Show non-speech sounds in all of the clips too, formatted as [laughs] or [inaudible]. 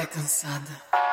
Pepe cansada.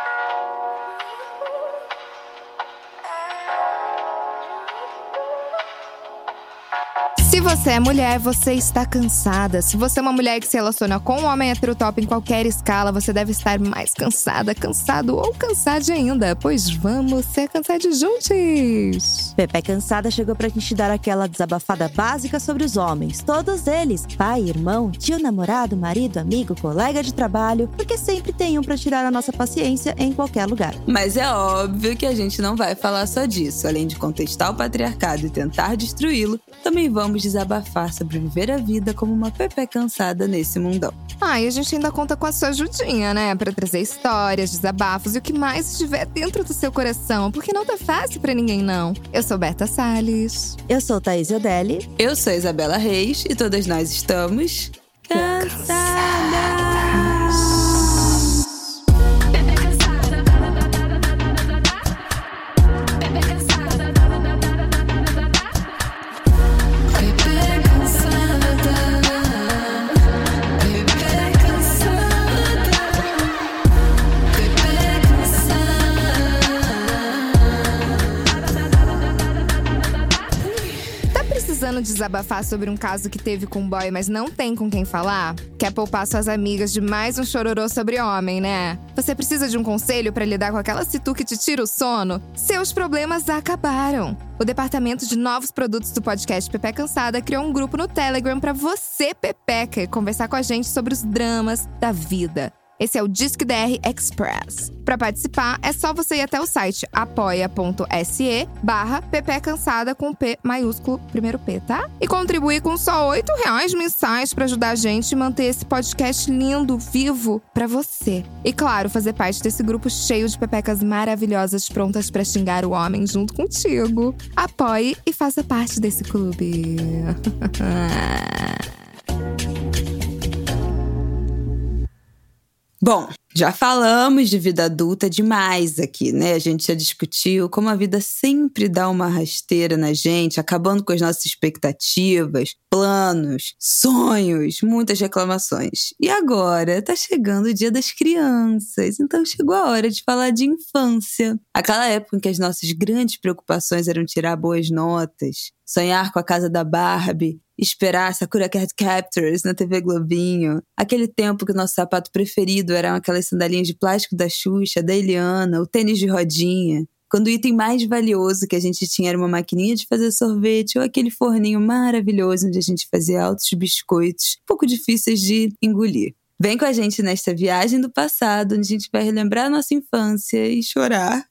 Se você é mulher, você está cansada. Se você é uma mulher que se relaciona com um homem heterotop em qualquer escala, você deve estar mais cansada, cansado ou cansada ainda. Pois vamos ser cansados juntos! Pepe Cansada chegou pra gente dar aquela desabafada básica sobre os homens. Todos eles: pai, irmão, tio, namorado, marido, amigo, colega de trabalho, porque sempre tem um pra tirar a nossa paciência em qualquer lugar. Mas é óbvio que a gente não vai falar só disso. Além de contestar o patriarcado e tentar destruí-lo, também vamos desabafar sobre viver a vida como uma Pepe cansada nesse mundão. Ah, e a gente ainda conta com a sua ajudinha, né? Pra trazer histórias, desabafos e o que mais estiver dentro do seu coração, porque não tá fácil pra ninguém, não. Eu sou Berta Salles. Eu sou Thaís Odelli. Eu sou Isabela Reis e todas nós estamos cansadas. Desabafar sobre um caso que teve com um boy, mas não tem com quem falar? Quer poupar suas amigas de mais um chororô sobre homem, né? Você precisa de um conselho pra lidar com aquela situ que te tira o sono? Seus problemas acabaram. O departamento de novos produtos do podcast Pepe Cansada criou um grupo no Telegram pra você, Pepeca, conversar com a gente sobre os dramas da vida. Esse é o Disque DR Express. Para participar, é só você ir até o site apoia.se barra PP Cansada com P maiúsculo, primeiro P, tá? E contribuir com só 8 reais mensais para ajudar a gente a manter esse podcast lindo, vivo, para você. E claro, fazer parte desse grupo cheio de pepecas maravilhosas prontas para xingar o homem junto contigo. Apoie e faça parte desse clube. [laughs] Bom, já falamos de vida adulta demais aqui, né? A gente já discutiu como a vida sempre dá uma rasteira na gente, acabando com as nossas expectativas, planos, sonhos, muitas reclamações. E agora tá chegando o dia das crianças, então chegou a hora de falar de infância. Aquela época em que as nossas grandes preocupações eram tirar boas notas, sonhar com a casa da Barbie, esperar Sakura Card Captors na TV Globinho. Aquele tempo que o nosso sapato preferido eram aquelas sandalinhas de plástico da Xuxa, da Eliana, o tênis de rodinha. Quando o item mais valioso que a gente tinha era uma maquininha de fazer sorvete ou aquele forninho maravilhoso onde a gente fazia altos biscoitos, pouco difíceis de engolir. Vem com a gente nesta viagem do passado, onde a gente vai relembrar a nossa infância e chorar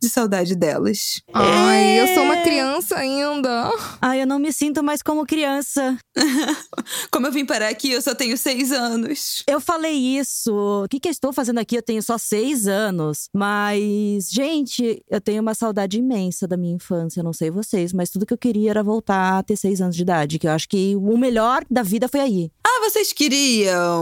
de saudade delas. Ai, eu sou uma criança ainda. Ai, eu não me sinto mais como criança. [laughs] Como eu vim parar aqui, eu só tenho seis anos. Eu falei isso. O que, que eu estou fazendo aqui? Eu tenho só seis anos. Mas, gente, eu tenho uma saudade imensa da minha infância. Eu não sei vocês, mas tudo que eu queria era voltar a ter seis anos de idade. Que eu acho que o melhor da vida foi aí. Ah, vocês queriam?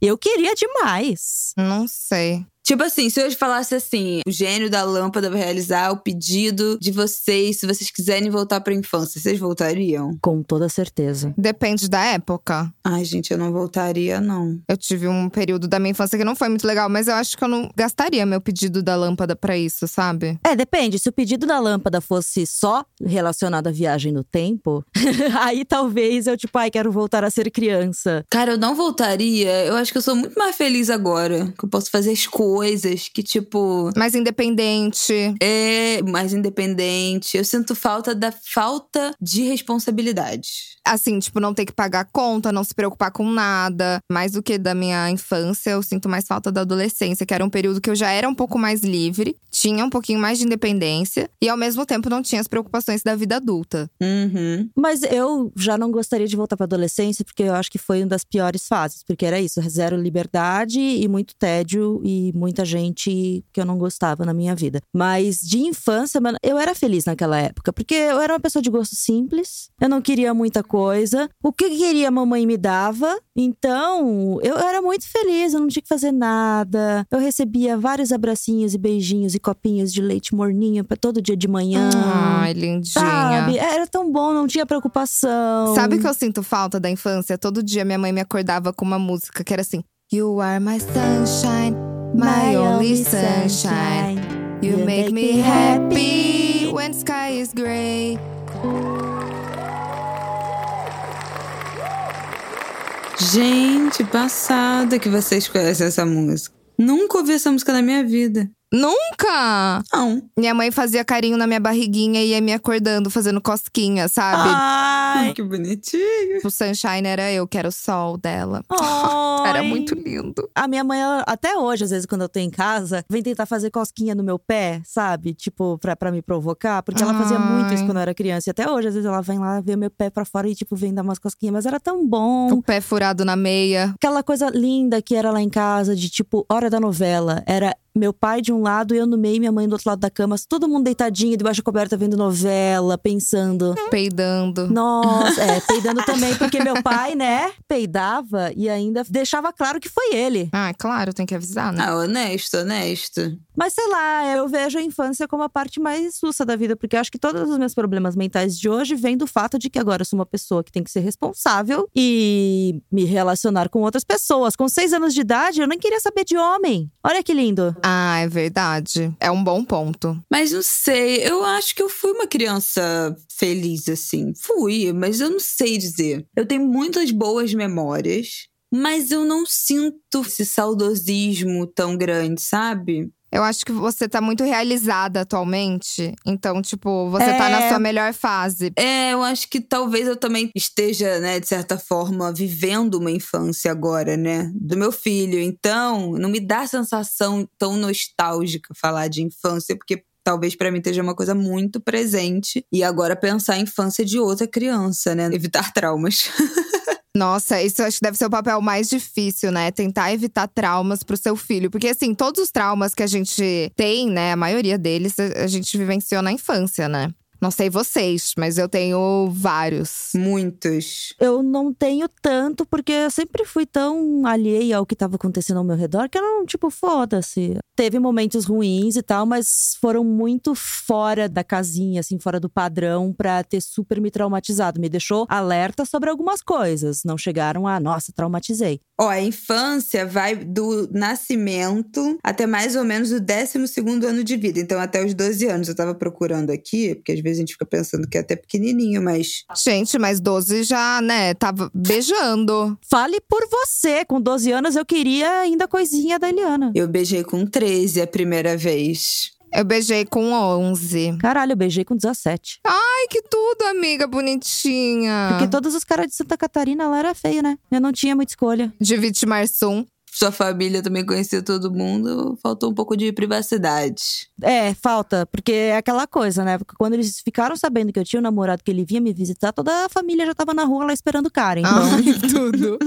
Eu queria demais. Não sei. Tipo assim, se eu falasse assim, o gênio da lâmpada vai realizar o pedido de vocês, se vocês quiserem voltar pra infância, vocês voltariam? Com toda certeza. Depende da época. Ai, gente, eu não voltaria, não. Eu tive um período da minha infância que não foi muito legal, mas eu acho que eu não gastaria meu pedido da lâmpada pra isso, sabe? É, depende. Se o pedido da lâmpada fosse só relacionado à viagem no tempo, [laughs] aí talvez eu, tipo, ai, quero voltar a ser criança. Cara, eu não voltaria. Eu acho que eu sou muito mais feliz agora. Que eu posso fazer as coisas que, tipo. Mais independente. É mais independente. Eu sinto falta da falta de responsabilidade. Assim, tipo, não ter que pagar conta, não se preocupar com nada. Mais do que da minha infância, eu sinto mais falta da adolescência, que era um período que eu já era um pouco mais livre, tinha um pouquinho mais de independência e ao mesmo tempo não tinha as preocupações da vida adulta. Uhum. Mas eu já não gostaria de voltar pra adolescência, porque eu acho que foi uma das piores fases. Porque era isso, zero liberdade e muito tédio e muita gente que eu não gostava na minha vida. Mas de infância, mano, eu era feliz naquela época. Porque eu era uma pessoa de gosto simples, eu não queria muita coisa. O que eu queria, a mamãe me dava. Então, eu era muito feliz, eu não tinha que fazer nada. Eu recebia vários abracinhos e beijinhos e copinhos de leite morninho pra todo dia de manhã. Ai, lindinha. Sabe? Era tão bom, não tinha preocupação. Sabe o que eu sinto falta da infância? Todo dia minha mãe me acordava com uma música que era assim: You are my sunshine, My only sunshine. You make me happy when sky is gray. Gente, passada que vocês conhecem essa música. Nunca ouvi essa música na minha vida. Nunca! Não. Minha mãe fazia carinho na minha barriguinha e ia me acordando, fazendo cosquinha, sabe? Ai, [laughs] Que bonitinho. O Sunshine era eu, que era o sol dela. [laughs] ai. Era muito lindo. A minha mãe, ela- até hoje, às vezes, quando eu tô em casa, vem tentar fazer cosquinha no meu pé, sabe? Tipo, pra, pra me provocar. Porque ela fazia muito isso Ai. quando eu era criança. E até hoje, às vezes, ela vem lá ver meu pé pra fora e, tipo, vem dar umas cosquinhas. Mas era tão bom. O pé furado na meia. Aquela coisa linda que era lá em casa, de tipo, hora da novela. Era meu pai de um lado, eu no meio, minha mãe do outro lado da cama, todo mundo deitadinho, debaixo da coberta, vendo novela, pensando. Peidando. Nossa, é, [laughs] peidando também, porque meu pai, né, peidava e ainda deixava claro que foi ele. Ah, claro, tem que avisar, né? Ah, honesto, honesto. Mas sei lá, eu vejo a infância como a parte mais sussa da vida, porque eu acho que todos os meus problemas mentais de hoje vêm do fato de que agora eu sou uma pessoa que tem que ser responsável e me relacionar com outras pessoas. Com seis anos de idade, eu nem queria saber de homem. Olha que lindo. Ah, é verdade. É um bom ponto. Mas não sei, eu acho que eu fui uma criança feliz, assim. Fui, mas eu não sei dizer. Eu tenho muitas boas memórias, mas eu não sinto esse saudosismo tão grande, sabe? Eu acho que você tá muito realizada atualmente. Então, tipo, você tá É. na sua melhor fase. É, eu acho que talvez eu também esteja, né, de certa forma, vivendo uma infância agora, né, do meu filho. Então, não me dá a sensação tão nostálgica falar de infância, porque talvez pra mim esteja uma coisa muito presente. E agora pensar a infância de outra criança, né, evitar traumas. [laughs] Nossa, isso acho que deve ser o papel mais difícil, né? Tentar evitar traumas pro seu filho. Porque, assim, todos os traumas que a gente tem, né? A maioria deles a gente vivenciou na infância, né? Não sei vocês, mas eu tenho vários. Muitos. Eu não tenho tanto, porque eu sempre fui tão alheia ao que estava acontecendo ao meu redor, que eu não, tipo, foda-se. Teve momentos ruins e tal, mas foram muito fora da casinha, assim, fora do padrão, pra ter super me traumatizado. Me deixou alerta sobre algumas coisas. Não chegaram a, nossa, traumatizei. Ó, a infância vai do nascimento até mais ou menos o 12 segundo ano de vida. Então, até os 12 anos. Eu tava procurando aqui, porque às vezes a gente fica pensando que é até pequenininho, mas Gente, mas 12 já, né? Tava beijando. Fale por você. Com 12 anos eu queria ainda coisinha da Eliana. eu beijei com 13 a primeira vez. Eu beijei com 11. Caralho, eu beijei com 17. Ai, que tudo, amiga bonitinha. Porque todos os caras de Santa Catarina lá era feio, né? Eu não tinha muita escolha. De Vitimarsum. Sua família também conhecia todo mundo, faltou um pouco de privacidade. É, falta, porque é aquela coisa, né? Porque quando eles ficaram sabendo que eu tinha um namorado que ele vinha me visitar, toda a família já tava na rua lá esperando o cara. Então, Ai, [laughs] tudo.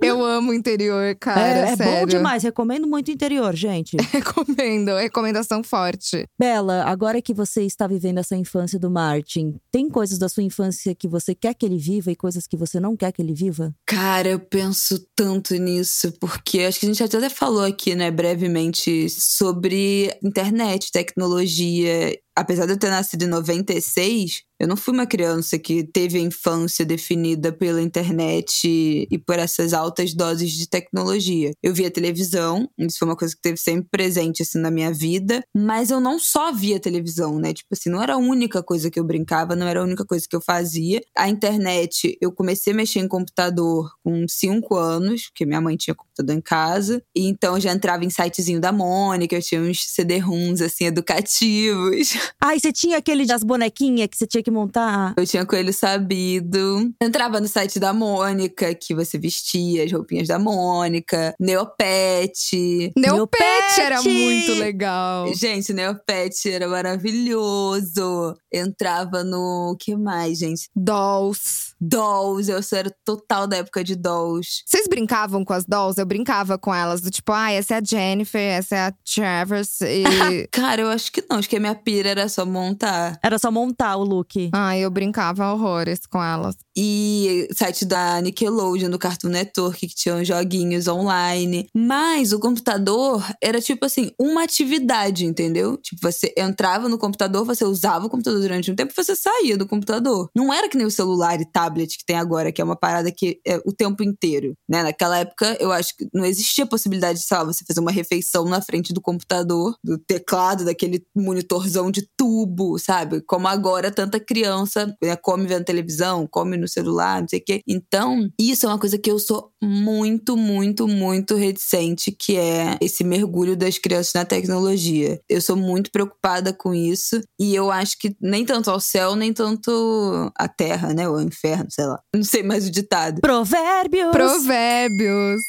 Eu amo o interior, cara. é, é bom demais. Recomendo muito o interior, gente. [laughs] Recomendo, recomendação forte. Bela, agora que você está vivendo essa infância do Martin, tem coisas da sua infância que você quer que ele viva e coisas que você não quer que ele viva? Cara, eu penso tanto nisso, porque acho que a gente até falou aqui, né, brevemente, sobre internet, tecnologia. Apesar de eu ter nascido em 96, eu não fui uma criança que teve a infância definida pela internet e por essas altas doses de tecnologia. Eu via televisão, isso foi uma coisa que teve sempre presente assim na minha vida, mas eu não só via televisão, né? Tipo assim, não era a única coisa que eu brincava, não era a única coisa que eu fazia. A internet, eu comecei a mexer em computador com 5 anos, porque minha mãe tinha computador em casa, e então eu já entrava em sitezinho da Mônica, eu tinha uns CD-ROMs assim educativos. [laughs] Ai, você tinha aquele das bonequinhas que você tinha que montar? Eu tinha coelho sabido. Entrava no site da Mônica, que você vestia as roupinhas da Mônica. Neopet. Neopet Neopet! era muito legal. Gente, Neopet era maravilhoso. Entrava no. O que mais, gente? Dolls. Dolls. Eu sou era total da época de Dolls. Vocês brincavam com as dolls? Eu brincava com elas, do tipo, ah, essa é a Jennifer, essa é a Travers e. [laughs] Cara, eu acho que não. Acho que a minha pira era só montar. Era só montar o look. Ai, eu brincava horrores com elas. E site da Nickelodeon, do Cartoon Network, que tinham joguinhos online. Mas o computador era tipo assim, uma atividade, entendeu? Tipo, você entrava no computador, você usava o computador durante um tempo você saía do computador. Não era que nem o celular e tablet que tem agora, que é uma parada que é o tempo inteiro, né? Naquela época, eu acho que não existia possibilidade de, sei lá, você fazer uma refeição na frente do computador, do teclado, daquele monitorzão de tubo, sabe? Como agora tanta criança né, come vendo televisão, come no celular, não sei o quê. Então, isso é uma coisa que eu sou muito, muito, muito reticente, que é esse mergulho das crianças na tecnologia. Eu sou muito preocupada com isso e eu acho que nem tanto ao céu, nem tanto à terra, né? Ou ao inferno, sei lá. Não sei mais o ditado. Provérbios! Provérbios.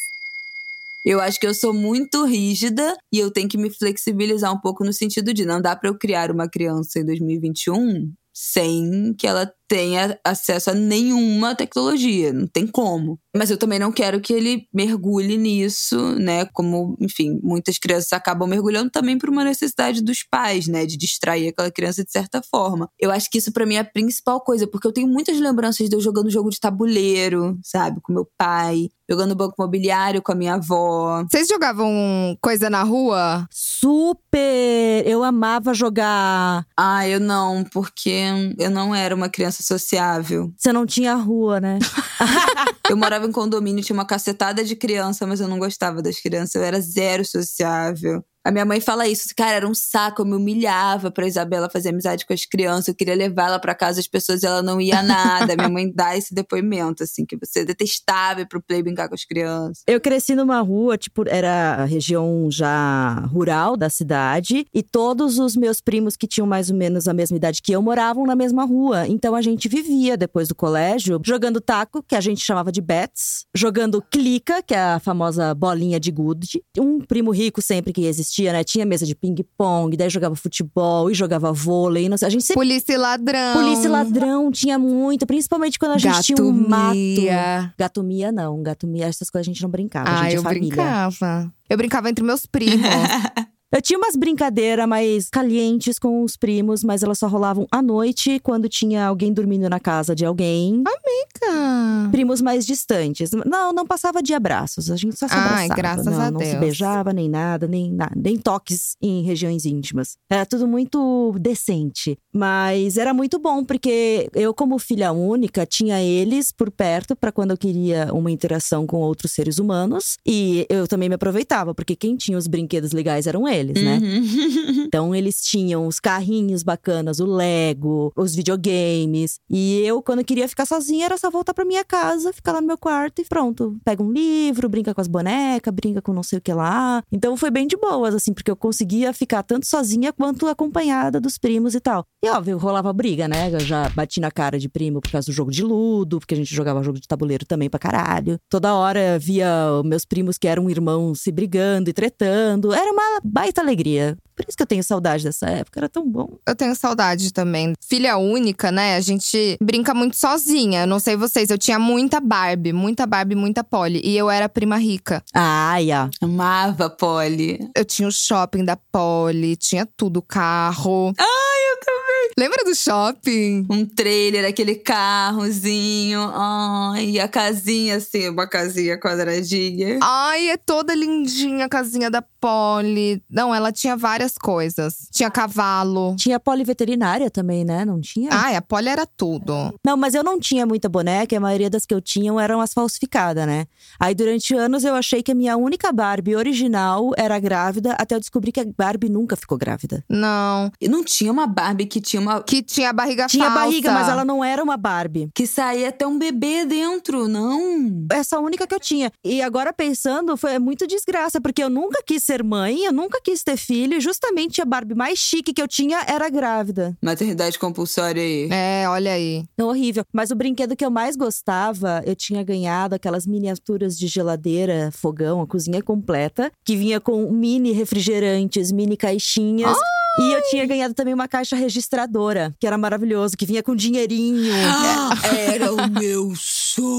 Eu acho que eu sou muito rígida e eu tenho que me flexibilizar um pouco no sentido de não dá para eu criar uma criança em 2021 sem que ela tenha acesso a nenhuma tecnologia, não tem como. Mas eu também não quero que ele mergulhe nisso, né? Como, enfim, muitas crianças acabam mergulhando também por uma necessidade dos pais, né? De distrair aquela criança de certa forma. Eu acho que isso para mim é a principal coisa, porque eu tenho muitas lembranças de eu jogando jogo de tabuleiro, sabe? Com meu pai, jogando banco imobiliário com a minha avó. Vocês jogavam coisa na rua? Super! Eu amava jogar. Ah, eu não, porque eu não era uma criança sociável. Você não tinha rua, né? [laughs] Eu morava em condomínio, tinha uma cacetada de criança, mas eu não gostava das crianças. Eu era zero sociável. A minha mãe fala isso, cara, era um saco, eu me humilhava pra Isabela fazer amizade com as crianças, eu queria levar ela pra casa, as pessoas, ela não ia nada. minha mãe dá esse depoimento, assim, que você é detestável pro play brincar com as crianças. Eu cresci numa rua, tipo, era a região já rural da cidade, e todos os meus primos que tinham mais ou menos a mesma idade que eu moravam na mesma rua. Então a gente vivia depois do colégio jogando taco, que a gente chamava de bets, jogando clica, que é a famosa bolinha de gude. Um primo rico sempre que existia, né? Tinha mesa de ping-pong, daí jogava futebol e jogava vôlei. Não sei, a gente sempre. Polícia e ladrão. Polícia e ladrão tinha muito, principalmente quando a gente tinha um mato. Gatomia. Gatomia não, gatomia, essas coisas a gente não brincava, a Ah, gente é eu família. brincava. Eu brincava entre meus primos. [laughs] Eu tinha umas brincadeiras mais calientes com os primos, mas elas só rolavam à noite, quando tinha alguém dormindo na casa de alguém. Cara. Primos mais distantes. Não, não passava de abraços, a gente só se Ai, abraçava. graças não, a não se Deus. beijava, nem nada, nem nada, nem toques em regiões íntimas. Era tudo muito decente. Mas era muito bom, porque eu, como filha única, tinha eles por perto para quando eu queria uma interação com outros seres humanos. E eu também me aproveitava, porque quem tinha os brinquedos legais eram eles, né? Uhum. [laughs] Então eles tinham os carrinhos bacanas, o Lego, os videogames. E eu, quando queria ficar sozinha, era só voltar pra minha casa, ficar lá no meu quarto e pronto. Pega um livro, brinca com as bonecas, brinca com não sei o que lá. Então foi bem de boas, assim, porque eu conseguia ficar tanto sozinha quanto acompanhada dos primos e tal. E óbvio, rolava briga, né? Eu já bati na cara de primo por causa do jogo de ludo, porque a gente jogava jogo de tabuleiro também pra caralho. Toda hora via meus primos que eram irmãos se brigando e tretando. Era uma baita alegria. Por isso que eu tenho saudade dessa época, era tão bom. Eu tenho saudade também. Filha única, né? A gente brinca muito sozinha. Não sei vocês, eu tinha muita Barbie, muita Barbie, muita Polly. E eu era prima rica. Ai, ó. Amava Polly. Eu tinha o shopping da Polly, tinha tudo, carro. Ai, eu também. Lembra do shopping? Um trailer, aquele carrozinho. Ai, e a casinha, assim, uma casinha quadradinha. Ai, é toda lindinha a casinha da Polly. Não, ela tinha várias coisas. Tinha cavalo. Tinha poliveterinária também, né? Não tinha? Ai, a Polly era tudo. Não, mas eu não tinha muita boneca, e a maioria das que eu tinha eram as falsificadas, né? Aí durante anos eu achei que a minha única Barbie original era grávida, até eu descobri que a Barbie nunca ficou grávida. Não. E não tinha uma Barbie que tinha uma. Que tinha a barriga Tinha falsa. barriga, mas ela não era uma Barbie. que saía até um bebê dentro, não? Essa única que eu tinha. E agora pensando, foi muito desgraça, porque eu nunca quis ser mãe, eu nunca quis ter filho, e justamente a Barbie mais chique que eu tinha era grávida. Maternidade compulsória aí. É, olha aí. Não, horrível. Mas o brinquedo que eu mais gostava, eu tinha ganhado aquelas miniaturas de geladeira, fogão, a cozinha completa, que vinha com mini refrigerantes, mini caixinhas. E eu tinha ganhado também uma caixa registradora, que era maravilhoso, que vinha com dinheirinho. Era o meu sonho.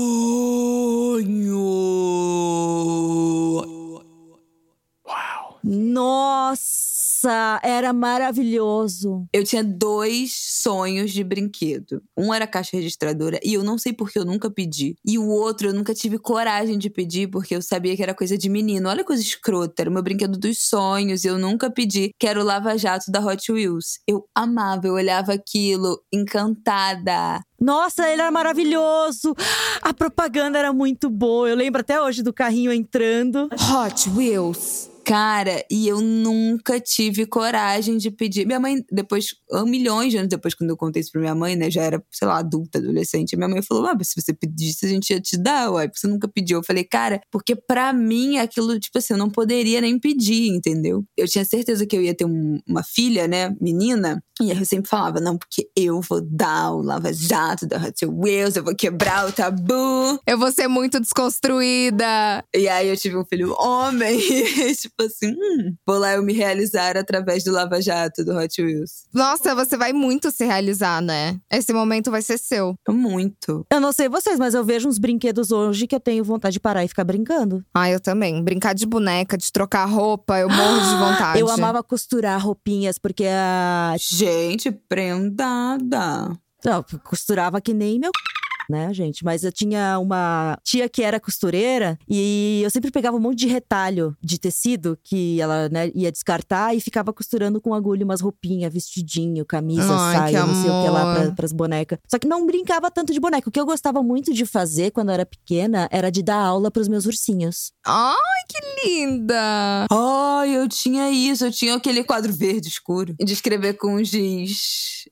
Nossa! Nossa, era maravilhoso. Eu tinha dois sonhos de brinquedo. Um era caixa registradora e eu não sei porque eu nunca pedi. E o outro eu nunca tive coragem de pedir porque eu sabia que era coisa de menino. Olha que coisa escrota, era o meu brinquedo dos sonhos e eu nunca pedi. Que era o Lava Jato da Hot Wheels. Eu amava, eu olhava aquilo encantada. Nossa, ele era maravilhoso. A propaganda era muito boa. Eu lembro até hoje do carrinho entrando. Hot Wheels. Cara, e eu nunca tive coragem de pedir. Minha mãe, depois, milhões de anos depois, quando eu contei isso pra minha mãe, né? Já era, sei lá, adulta, adolescente. Minha mãe falou: Ah, se você pedisse, a gente ia te dar, uai, porque você nunca pediu. Eu falei, cara, porque pra mim aquilo, tipo assim, eu não poderia nem pedir, entendeu? Eu tinha certeza que eu ia ter um- uma filha, né, menina. E aí eu sempre falava, não, porque eu vou dar o lava-jato da Hot Wheels, eu vou quebrar o tabu. Eu vou ser muito desconstruída. E aí eu tive um filho homem, [laughs] e tipo assim, hum, vou lá eu me realizar através do lava-jato do Hot Wheels. Nossa, você vai muito se realizar, né? Esse momento vai ser seu. Muito. Eu não sei vocês, mas eu vejo uns brinquedos hoje que eu tenho vontade de parar e ficar brincando. Ah, eu também. Brincar de boneca, de trocar roupa, eu morro de [gasps] vontade. Eu amava costurar roupinhas, porque a. Gente, prendada. Não, costurava que nem meu. Né, gente? Mas eu tinha uma tia que era costureira e eu sempre pegava um monte de retalho de tecido que ela né, ia descartar e ficava costurando com agulha umas roupinhas, vestidinho, camisa, Ai, saia, não sei o que lá pra, pras bonecas. Só que não brincava tanto de boneca. O que eu gostava muito de fazer quando eu era pequena era de dar aula pros meus ursinhos. Ai, que linda! Ai, eu tinha isso, eu tinha aquele quadro verde escuro de escrever com giz.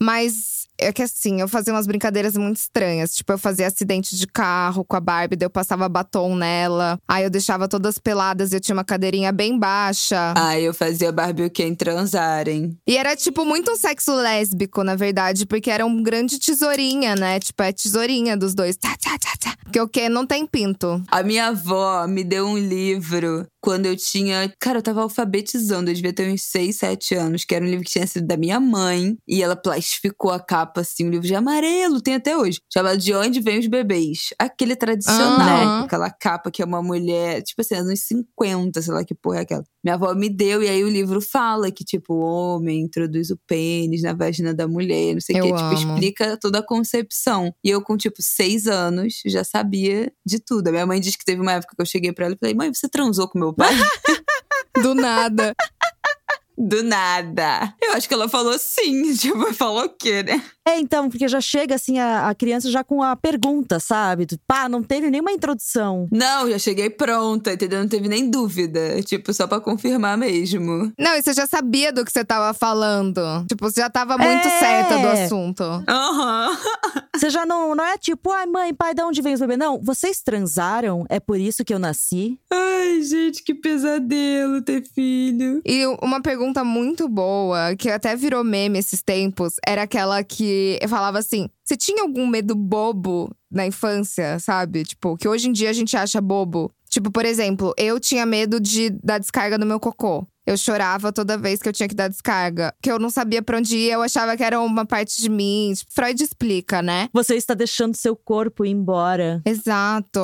Mas é que assim, eu fazia umas brincadeiras muito estranhas. Tipo, eu fazia acidente de carro com a Barbie, daí eu passava batom nela. Aí eu deixava todas peladas e eu tinha uma cadeirinha bem baixa. Ai, eu fazia Barbie o Ken transarem. E era, tipo, muito um sexo lésbico, na verdade, porque era um grande tesourinha, né? Tipo, é tesourinha dos dois. Tá, tá, tá, tá. Porque o quê? Não tem pinto. A minha avó me deu um livro quando eu tinha. Cara, eu tava alfabetizando, eu devia ter uns 6, 7 anos, que era um livro que tinha sido da minha mãe. E ela plastificou a capa, assim, um livro de amarelo, tem até hoje. Chamado De Onde Vêm os Bebês. Aquele tradicional, Aham. aquela capa que é uma mulher, tipo assim, anos 50, sei lá que porra é aquela. Minha avó me deu, e aí o livro fala que, tipo, o homem introduz o pênis na vagina da mulher, não sei o quê. Tipo, explica toda a concepção. E eu, com, tipo, seis anos, já sabia de tudo. A minha mãe diz que teve uma época que eu cheguei pra ela e falei, mãe, você transou com meu pai? [laughs] Do nada. Do nada. Eu acho que ela falou sim. [laughs] Tipo, falou o quê, né? É, então, porque já chega assim a, a criança já com a pergunta, sabe? Do, Pá, não teve nenhuma introdução. Não, já cheguei pronta, entendeu? Não teve nem dúvida. Tipo, só pra confirmar mesmo. Não, e você já sabia do que você tava falando. Tipo, você já tava muito É. certa do assunto. Aham. Você já não, não é tipo, ai, mãe, pai, de onde vem os bebês? Não, vocês transaram? É por isso que eu nasci? Ai, gente, que pesadelo ter filho. E uma pergunta muito boa, que até virou meme esses tempos, era aquela que eu falava assim: você tinha algum medo bobo na infância, sabe? Tipo, que hoje em dia a gente acha bobo. Tipo, por exemplo, eu tinha medo de dar descarga no meu cocô. Eu chorava toda vez que eu tinha que dar descarga. Que eu não sabia pra onde ir, eu achava que era uma parte de mim. Tipo, Freud explica, né? Você está deixando seu corpo ir embora. Exato.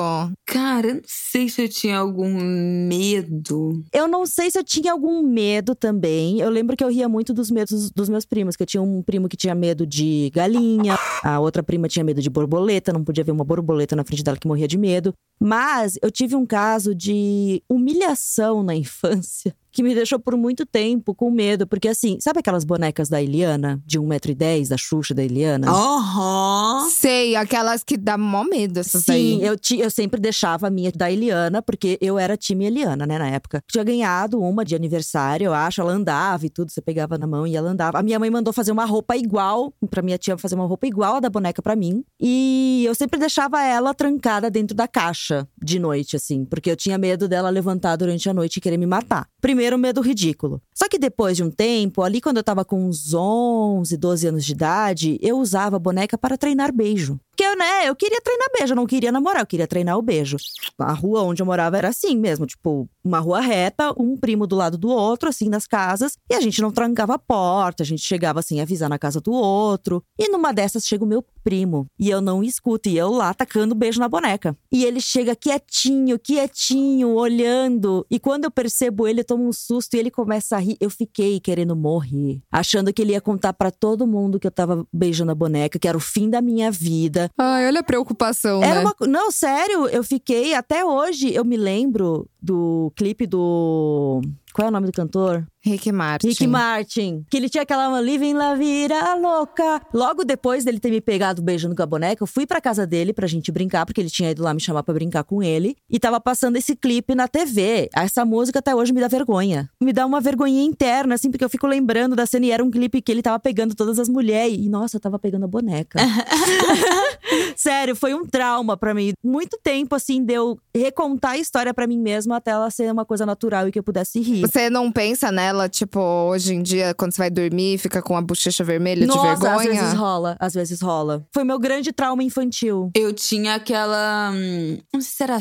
Cara, eu não sei se eu tinha algum medo. Eu não sei se eu tinha algum medo também. Eu lembro que eu ria muito dos medos dos meus primos, que eu tinha um primo que tinha medo de galinha, a outra prima tinha medo de borboleta, não podia ver uma borboleta na frente dela que morria de medo. Mas eu tive um caso de humilhação na infância. Que me deixou por muito tempo com medo. Porque, assim, sabe aquelas bonecas da Eliana? De 1,10m, da Xuxa da Eliana? Aham. Sei, aquelas que dá mó medo, essas Sim, daí. eu, ti- eu sempre deixava a minha da Eliana, porque eu era time Eliana, né, na época. Tinha ganhado uma de aniversário, eu acho. Ela andava e tudo, você pegava na mão e ela andava. A minha mãe mandou fazer uma roupa igual, pra minha tia fazer uma roupa igual a da boneca pra mim. E eu sempre deixava ela trancada dentro da caixa de noite, assim, porque eu tinha medo dela levantar durante a noite e querer me matar. Primeiro, medo ridículo. Só que depois de um tempo, ali quando eu tava com uns 11, 12 anos de idade, eu usava a boneca para treinar beijo. Eu, né, eu queria treinar beijo, eu não queria namorar, eu queria treinar o beijo. A rua onde eu morava era assim mesmo, tipo, uma rua reta, um primo do lado do outro, assim, nas casas. E a gente não trancava a porta, a gente chegava assim, avisar na casa do outro. E numa dessas chega o meu primo. E eu não escuto. E eu lá tacando beijo na boneca. E ele chega quietinho, quietinho, olhando. E quando eu percebo ele, eu tomo um susto e ele começa a rir. Eu fiquei querendo morrer. Achando que ele ia contar pra todo mundo que eu tava beijando a boneca, que era o fim da minha vida. Ai, olha a preocupação, Era né? uma. Não, sério, eu fiquei. Até hoje eu me lembro do clipe do. Qual é o nome do cantor? Rick Martin. Rick Martin. Que ele tinha aquela Living La Vida Louca. Logo depois dele ter me pegado beijando com a boneca, eu fui pra casa dele pra gente brincar, porque ele tinha ido lá me chamar pra brincar com ele. E tava passando esse clipe na TV. Essa música até hoje me dá vergonha. Me dá uma vergonhinha interna, assim, porque eu fico lembrando da cena e era um clipe que ele tava pegando todas as mulheres. E nossa, eu tava pegando a boneca. [laughs] Sério, foi um trauma pra mim. Muito tempo, assim, de eu recontar a história pra mim mesma até ela ser uma coisa natural e que eu pudesse rir. Você não pensa nela, tipo, hoje em dia, quando você vai dormir, fica com a bochecha vermelha Nossa, de às vergonha? vezes rola, às vezes rola. Foi meu grande trauma infantil. Eu tinha aquela. hum, Não sei se era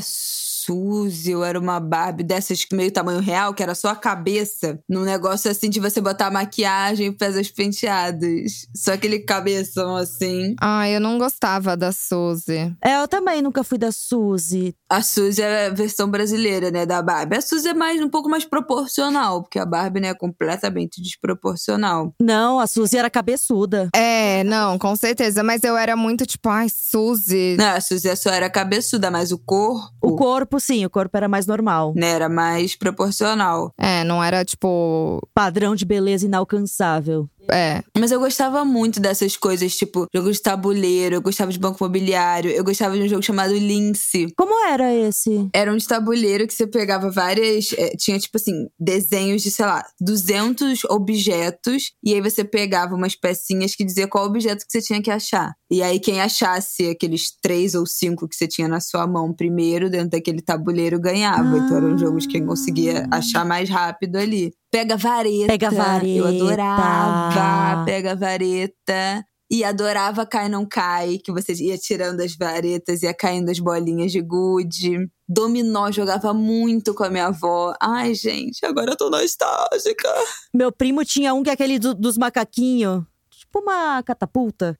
Suzy ou era uma Barbie dessas que meio tamanho real, que era só a cabeça, num negócio assim de você botar maquiagem e fazer os penteados. Só aquele cabeção assim. Ai, eu não gostava da Suzy. É, eu também nunca fui da Suzy. A Suzy é a versão brasileira, né, da Barbie. A Suzy é mais, um pouco mais proporcional, porque a Barbie, né, é completamente desproporcional. Não, a Suzy era cabeçuda. É, não, com certeza. Mas eu era muito tipo, ai, Suzy. Não, a Suzy só era cabeçuda, mas o corpo, O corpo, sim, o corpo era mais normal. né, era mais proporcional. É, não era tipo. Padrão de beleza inalcançável. É. Mas eu gostava muito dessas coisas, tipo, jogo de tabuleiro, eu gostava de banco imobiliário, eu gostava de um jogo chamado Lince. Como era esse? Era um de tabuleiro que você pegava várias. eh, tinha, tipo assim, desenhos de, sei lá, 200 objetos. E aí você pegava umas pecinhas que dizia qual objeto que você tinha que achar. E aí quem achasse aqueles três ou cinco que você tinha na sua mão primeiro, dentro daquele tabuleiro, ganhava. Então era um jogo de quem conseguia achar mais rápido ali. Pega vareta. Pega vareta. Eu adorava. Pega vareta. E adorava Cai Não Cai, que você ia tirando as varetas, ia caindo as bolinhas de gude. Dominó, jogava muito com a minha avó. Ai, gente, agora eu tô nostálgica. Meu primo tinha um que é aquele do- dos macaquinhos. Tipo uma catapulta.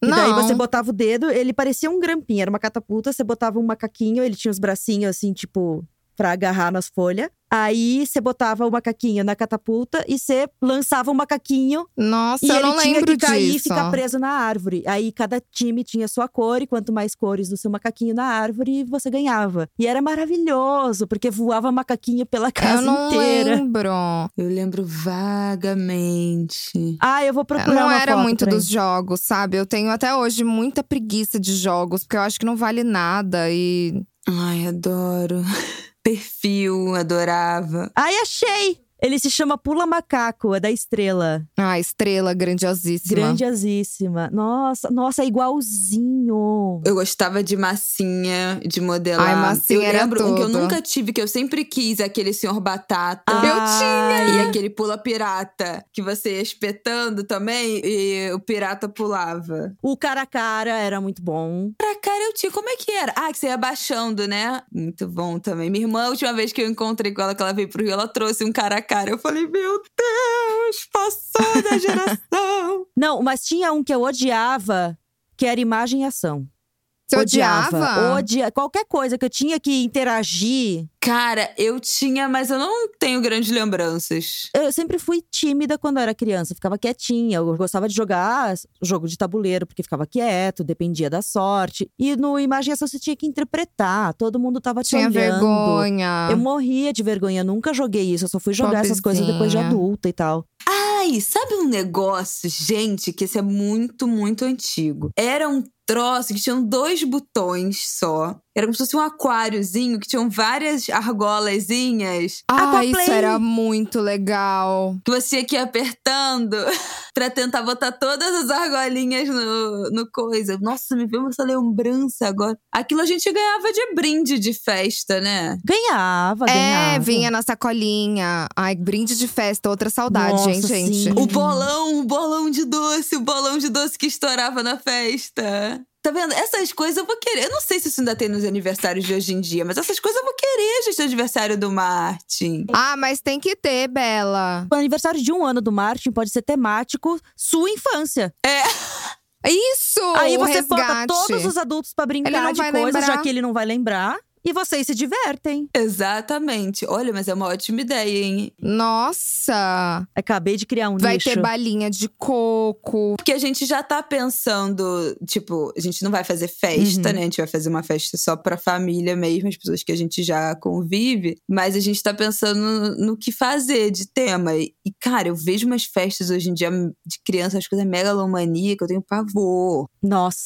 E daí Não. você botava o dedo, ele parecia um grampinho, era uma catapulta, você botava um macaquinho, ele tinha os bracinhos assim, tipo, pra agarrar nas folhas. Aí você botava o macaquinho na catapulta e você lançava o macaquinho Nossa, e eu ele não tinha lembro que cair e disso. ficar preso na árvore. Aí cada time tinha sua cor, e quanto mais cores do seu macaquinho na árvore, você ganhava. E era maravilhoso, porque voava macaquinho pela casa eu não inteira. lembro. Eu lembro vagamente. Ah, eu vou Eu procurar não uma era foto muito pra dos jogos, sabe? Eu tenho até hoje muita preguiça de jogos, porque eu acho que não vale nada e. Ai, adoro. [laughs] Perfil, adorava. Ai, achei! Ele se chama Pula Macaco, é da Estrela. Ah, estrela grandiosíssima. Grandiosíssima. Nossa, nossa, é igualzinho. Eu gostava de massinha, de modelar. Ai, massinha eu era lembro um que eu nunca tive, que eu sempre quis, aquele senhor batata. Ah, E aquele pula pirata, que você ia espetando também e o pirata pulava. O cara a cara era muito bom. Pra cara eu tinha, como é que era? Ah, que você ia baixando, né? Muito bom também. Minha irmã, a última vez que eu encontrei com ela, que ela veio pro Rio, ela trouxe um cara a cara. Eu falei, meu Deus, passou da geração. [laughs] Não, mas tinha um que eu odiava, que era imagem e ação. Você odiava? Odia... Qualquer coisa que eu tinha que interagir. Cara, eu tinha, mas eu não tenho grandes lembranças. Eu sempre fui tímida quando eu era criança, ficava quietinha. Eu gostava de jogar jogo de tabuleiro, porque ficava quieto, dependia da sorte. E no Imagem e Ação você tinha que interpretar, todo mundo tava te Tinha olhando. vergonha. Eu morria de vergonha, nunca joguei isso. Eu só fui jogar essas coisas depois de adulta e tal. Ai, sabe um negócio, gente, que esse é muito, muito antigo? Era um troço que tinham dois botões só. Era como se fosse um aquáriozinho que tinham várias argolazinhas Ah, isso Aquaplay. era muito legal. que você tinha que ir apertando [laughs] pra tentar botar todas as argolinhas no, no coisa. Nossa, me veio essa lembrança agora. Aquilo a gente ganhava de brinde de festa, né? Ganhava, É, ganhava. vinha na sacolinha. Ai, brinde de festa, outra saudade, Nossa, hein, gente? sim. O bolão, o bolão de doce, o bolão de doce que estourava na festa. Tá vendo? Essas coisas eu vou querer. Eu não sei se isso ainda tem nos aniversários de hoje em dia, mas essas coisas eu vou querer, gente, no aniversário do Martin. Ah, mas tem que ter, Bela. O aniversário de um ano do Martin pode ser temático sua infância. É. Isso! Aí você bota resgate. todos os adultos pra Ele brincar não de vai coisas, lembrar. já que ele não vai lembrar. E vocês se divertem. Exatamente. Olha, mas é uma ótima ideia, hein? Nossa! Acabei de criar um Vai nicho. ter balinha de coco. Porque a gente já tá pensando, tipo, a gente não vai fazer festa, Uhum. né? A gente vai fazer uma festa só pra família mesmo, as pessoas que a gente já convive. Mas a gente tá pensando no, que fazer de tema. E, e, cara, eu vejo umas festas hoje em dia de criança, as coisas megalomania, que eu tenho pavor. Nossa,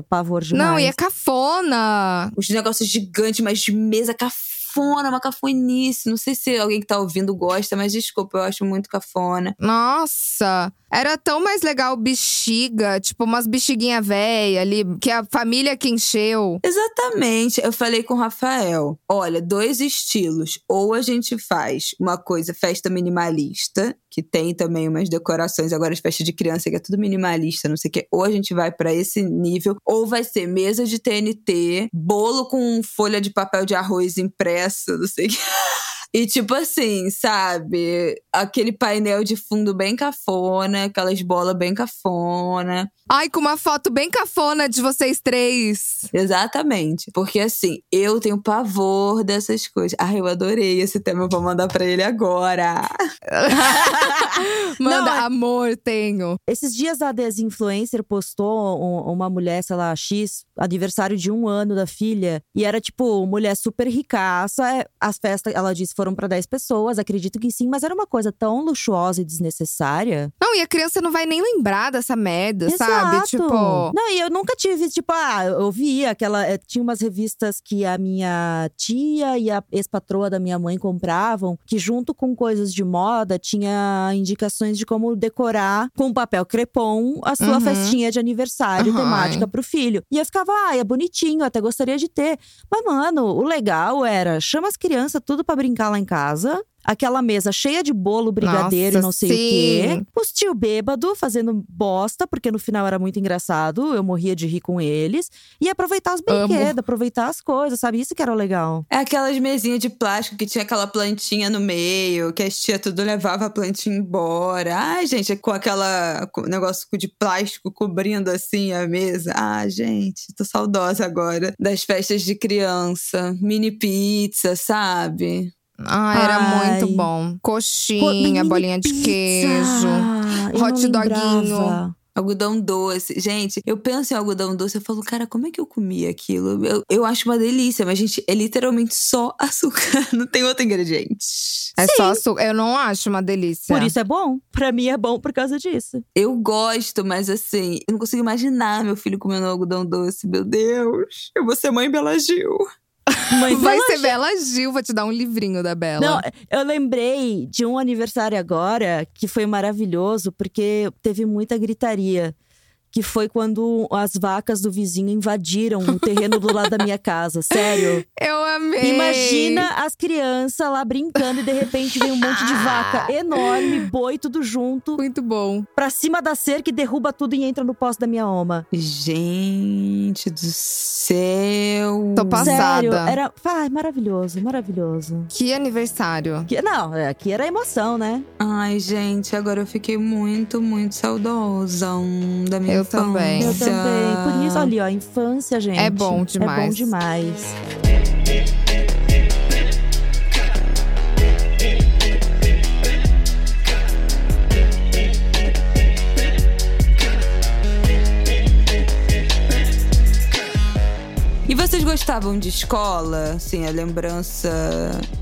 pavor demais. Não, e é cafona. Os negócios gigantes, mas de mesa cafona, uma cafonice. Não sei se alguém que tá ouvindo gosta, mas desculpa, eu acho muito cafona. Nossa! Era tão mais legal bexiga, tipo umas bexiguinha véia ali, que a família que encheu. Exatamente. Eu falei com o Rafael: olha, dois estilos. Ou a gente faz uma coisa, festa minimalista, que tem também umas decorações, agora as festas de criança, que é tudo minimalista, não sei o quê. Ou a gente vai pra esse nível, ou vai ser mesa de TNT, bolo com folha de papel de arroz impresso, não sei o quê. [laughs] E tipo assim, sabe? Aquele painel de fundo bem cafona, aquelas bolas bem cafona. Ai, com uma foto bem cafona de vocês três. Exatamente. Porque assim, eu tenho pavor dessas coisas. Ai, eu adorei esse tema, eu vou mandar pra ele agora. [laughs] Manda, Não, é- amor, tenho. Esses dias a Desinfluencer postou um- uma mulher, sei lá, X, aniversário de um ano da filha. E era tipo, mulher super ricaça. é, As festas, ela disse, foram pra 10 pessoas. Acredito que sim, mas era uma coisa tão luxuosa e desnecessária. Não, e a criança não vai nem lembrar dessa merda, sabe? Exato. Tipo. Não, e eu nunca tive, tipo, ah, eu via aquela. eh, Tinha umas revistas que a minha tia e a ex-patroa da minha mãe compravam, que junto com coisas de moda tinha indicações de como decorar com papel crepom a sua Uhum. festinha de aniversário Ai. temática pro filho. E eu ficava, ah, é bonitinho, até gostaria de ter. Mas, mano, o legal era chama as crianças tudo pra brincar lá em casa. Aquela mesa cheia de bolo, brigadeiro e Nossa, não sei o quê. sim. Os tio bêbado fazendo bosta, porque no final era muito engraçado. Eu morria de rir com eles. E aproveitar os Amo. brinquedos, aproveitar as coisas, sabe? Isso que era legal. É aquelas mesinhas de plástico que tinha aquela plantinha no meio, que as tia tudo levava a plantinha embora. Ai, gente, com aquela com- negócio de plástico cobrindo assim a mesa. Ah, gente, tô saudosa agora das festas de criança. Mini pizza, sabe? Ai, era Ai. muito bom. Co- Coxinha, mini bolinha de pizza! queijo. Eu hot doguinho. Algodão doce. Gente, eu penso em algodão doce, eu falo, cara, como é que eu comi aquilo? Eu, eu acho uma delícia, mas, gente, é literalmente só [laughs] açúcar, não tem outro ingrediente. É só açúcar. Eu não acho uma delícia. Por isso é bom. Pra mim é bom por causa disso. Eu gosto, mas assim, eu não consigo imaginar meu filho comendo algodão doce. Meu Deus, eu vou ser mãe Bela Gil. Mãe, Vai Bela ser Bela Gil, vou te dar um livrinho da Bela. Não, eu lembrei de um aniversário agora que foi maravilhoso, porque teve muita gritaria. Que foi quando as vacas do vizinho invadiram o terreno do lado da minha casa. Sério. [laughs] Eu amei. Imagina as crianças lá brincando e de repente vem um monte de vaca [laughs] enorme, boi, tudo junto, Muito bom. pra cima da cerca e derruba tudo e entra no poste da minha oma. Gente do céu. Tô passada. Sério, era. Ai, maravilhoso, maravilhoso. Que aniversário. Que- Não, é, aqui era emoção, né? Ai, gente, agora eu fiquei muito, muito saudosa hum, da minha Eu infância. também. Eu também. Por isso, olha, ó, a infância, gente. É bom É demais. bom demais. Vocês gostavam de escola? Assim, a lembrança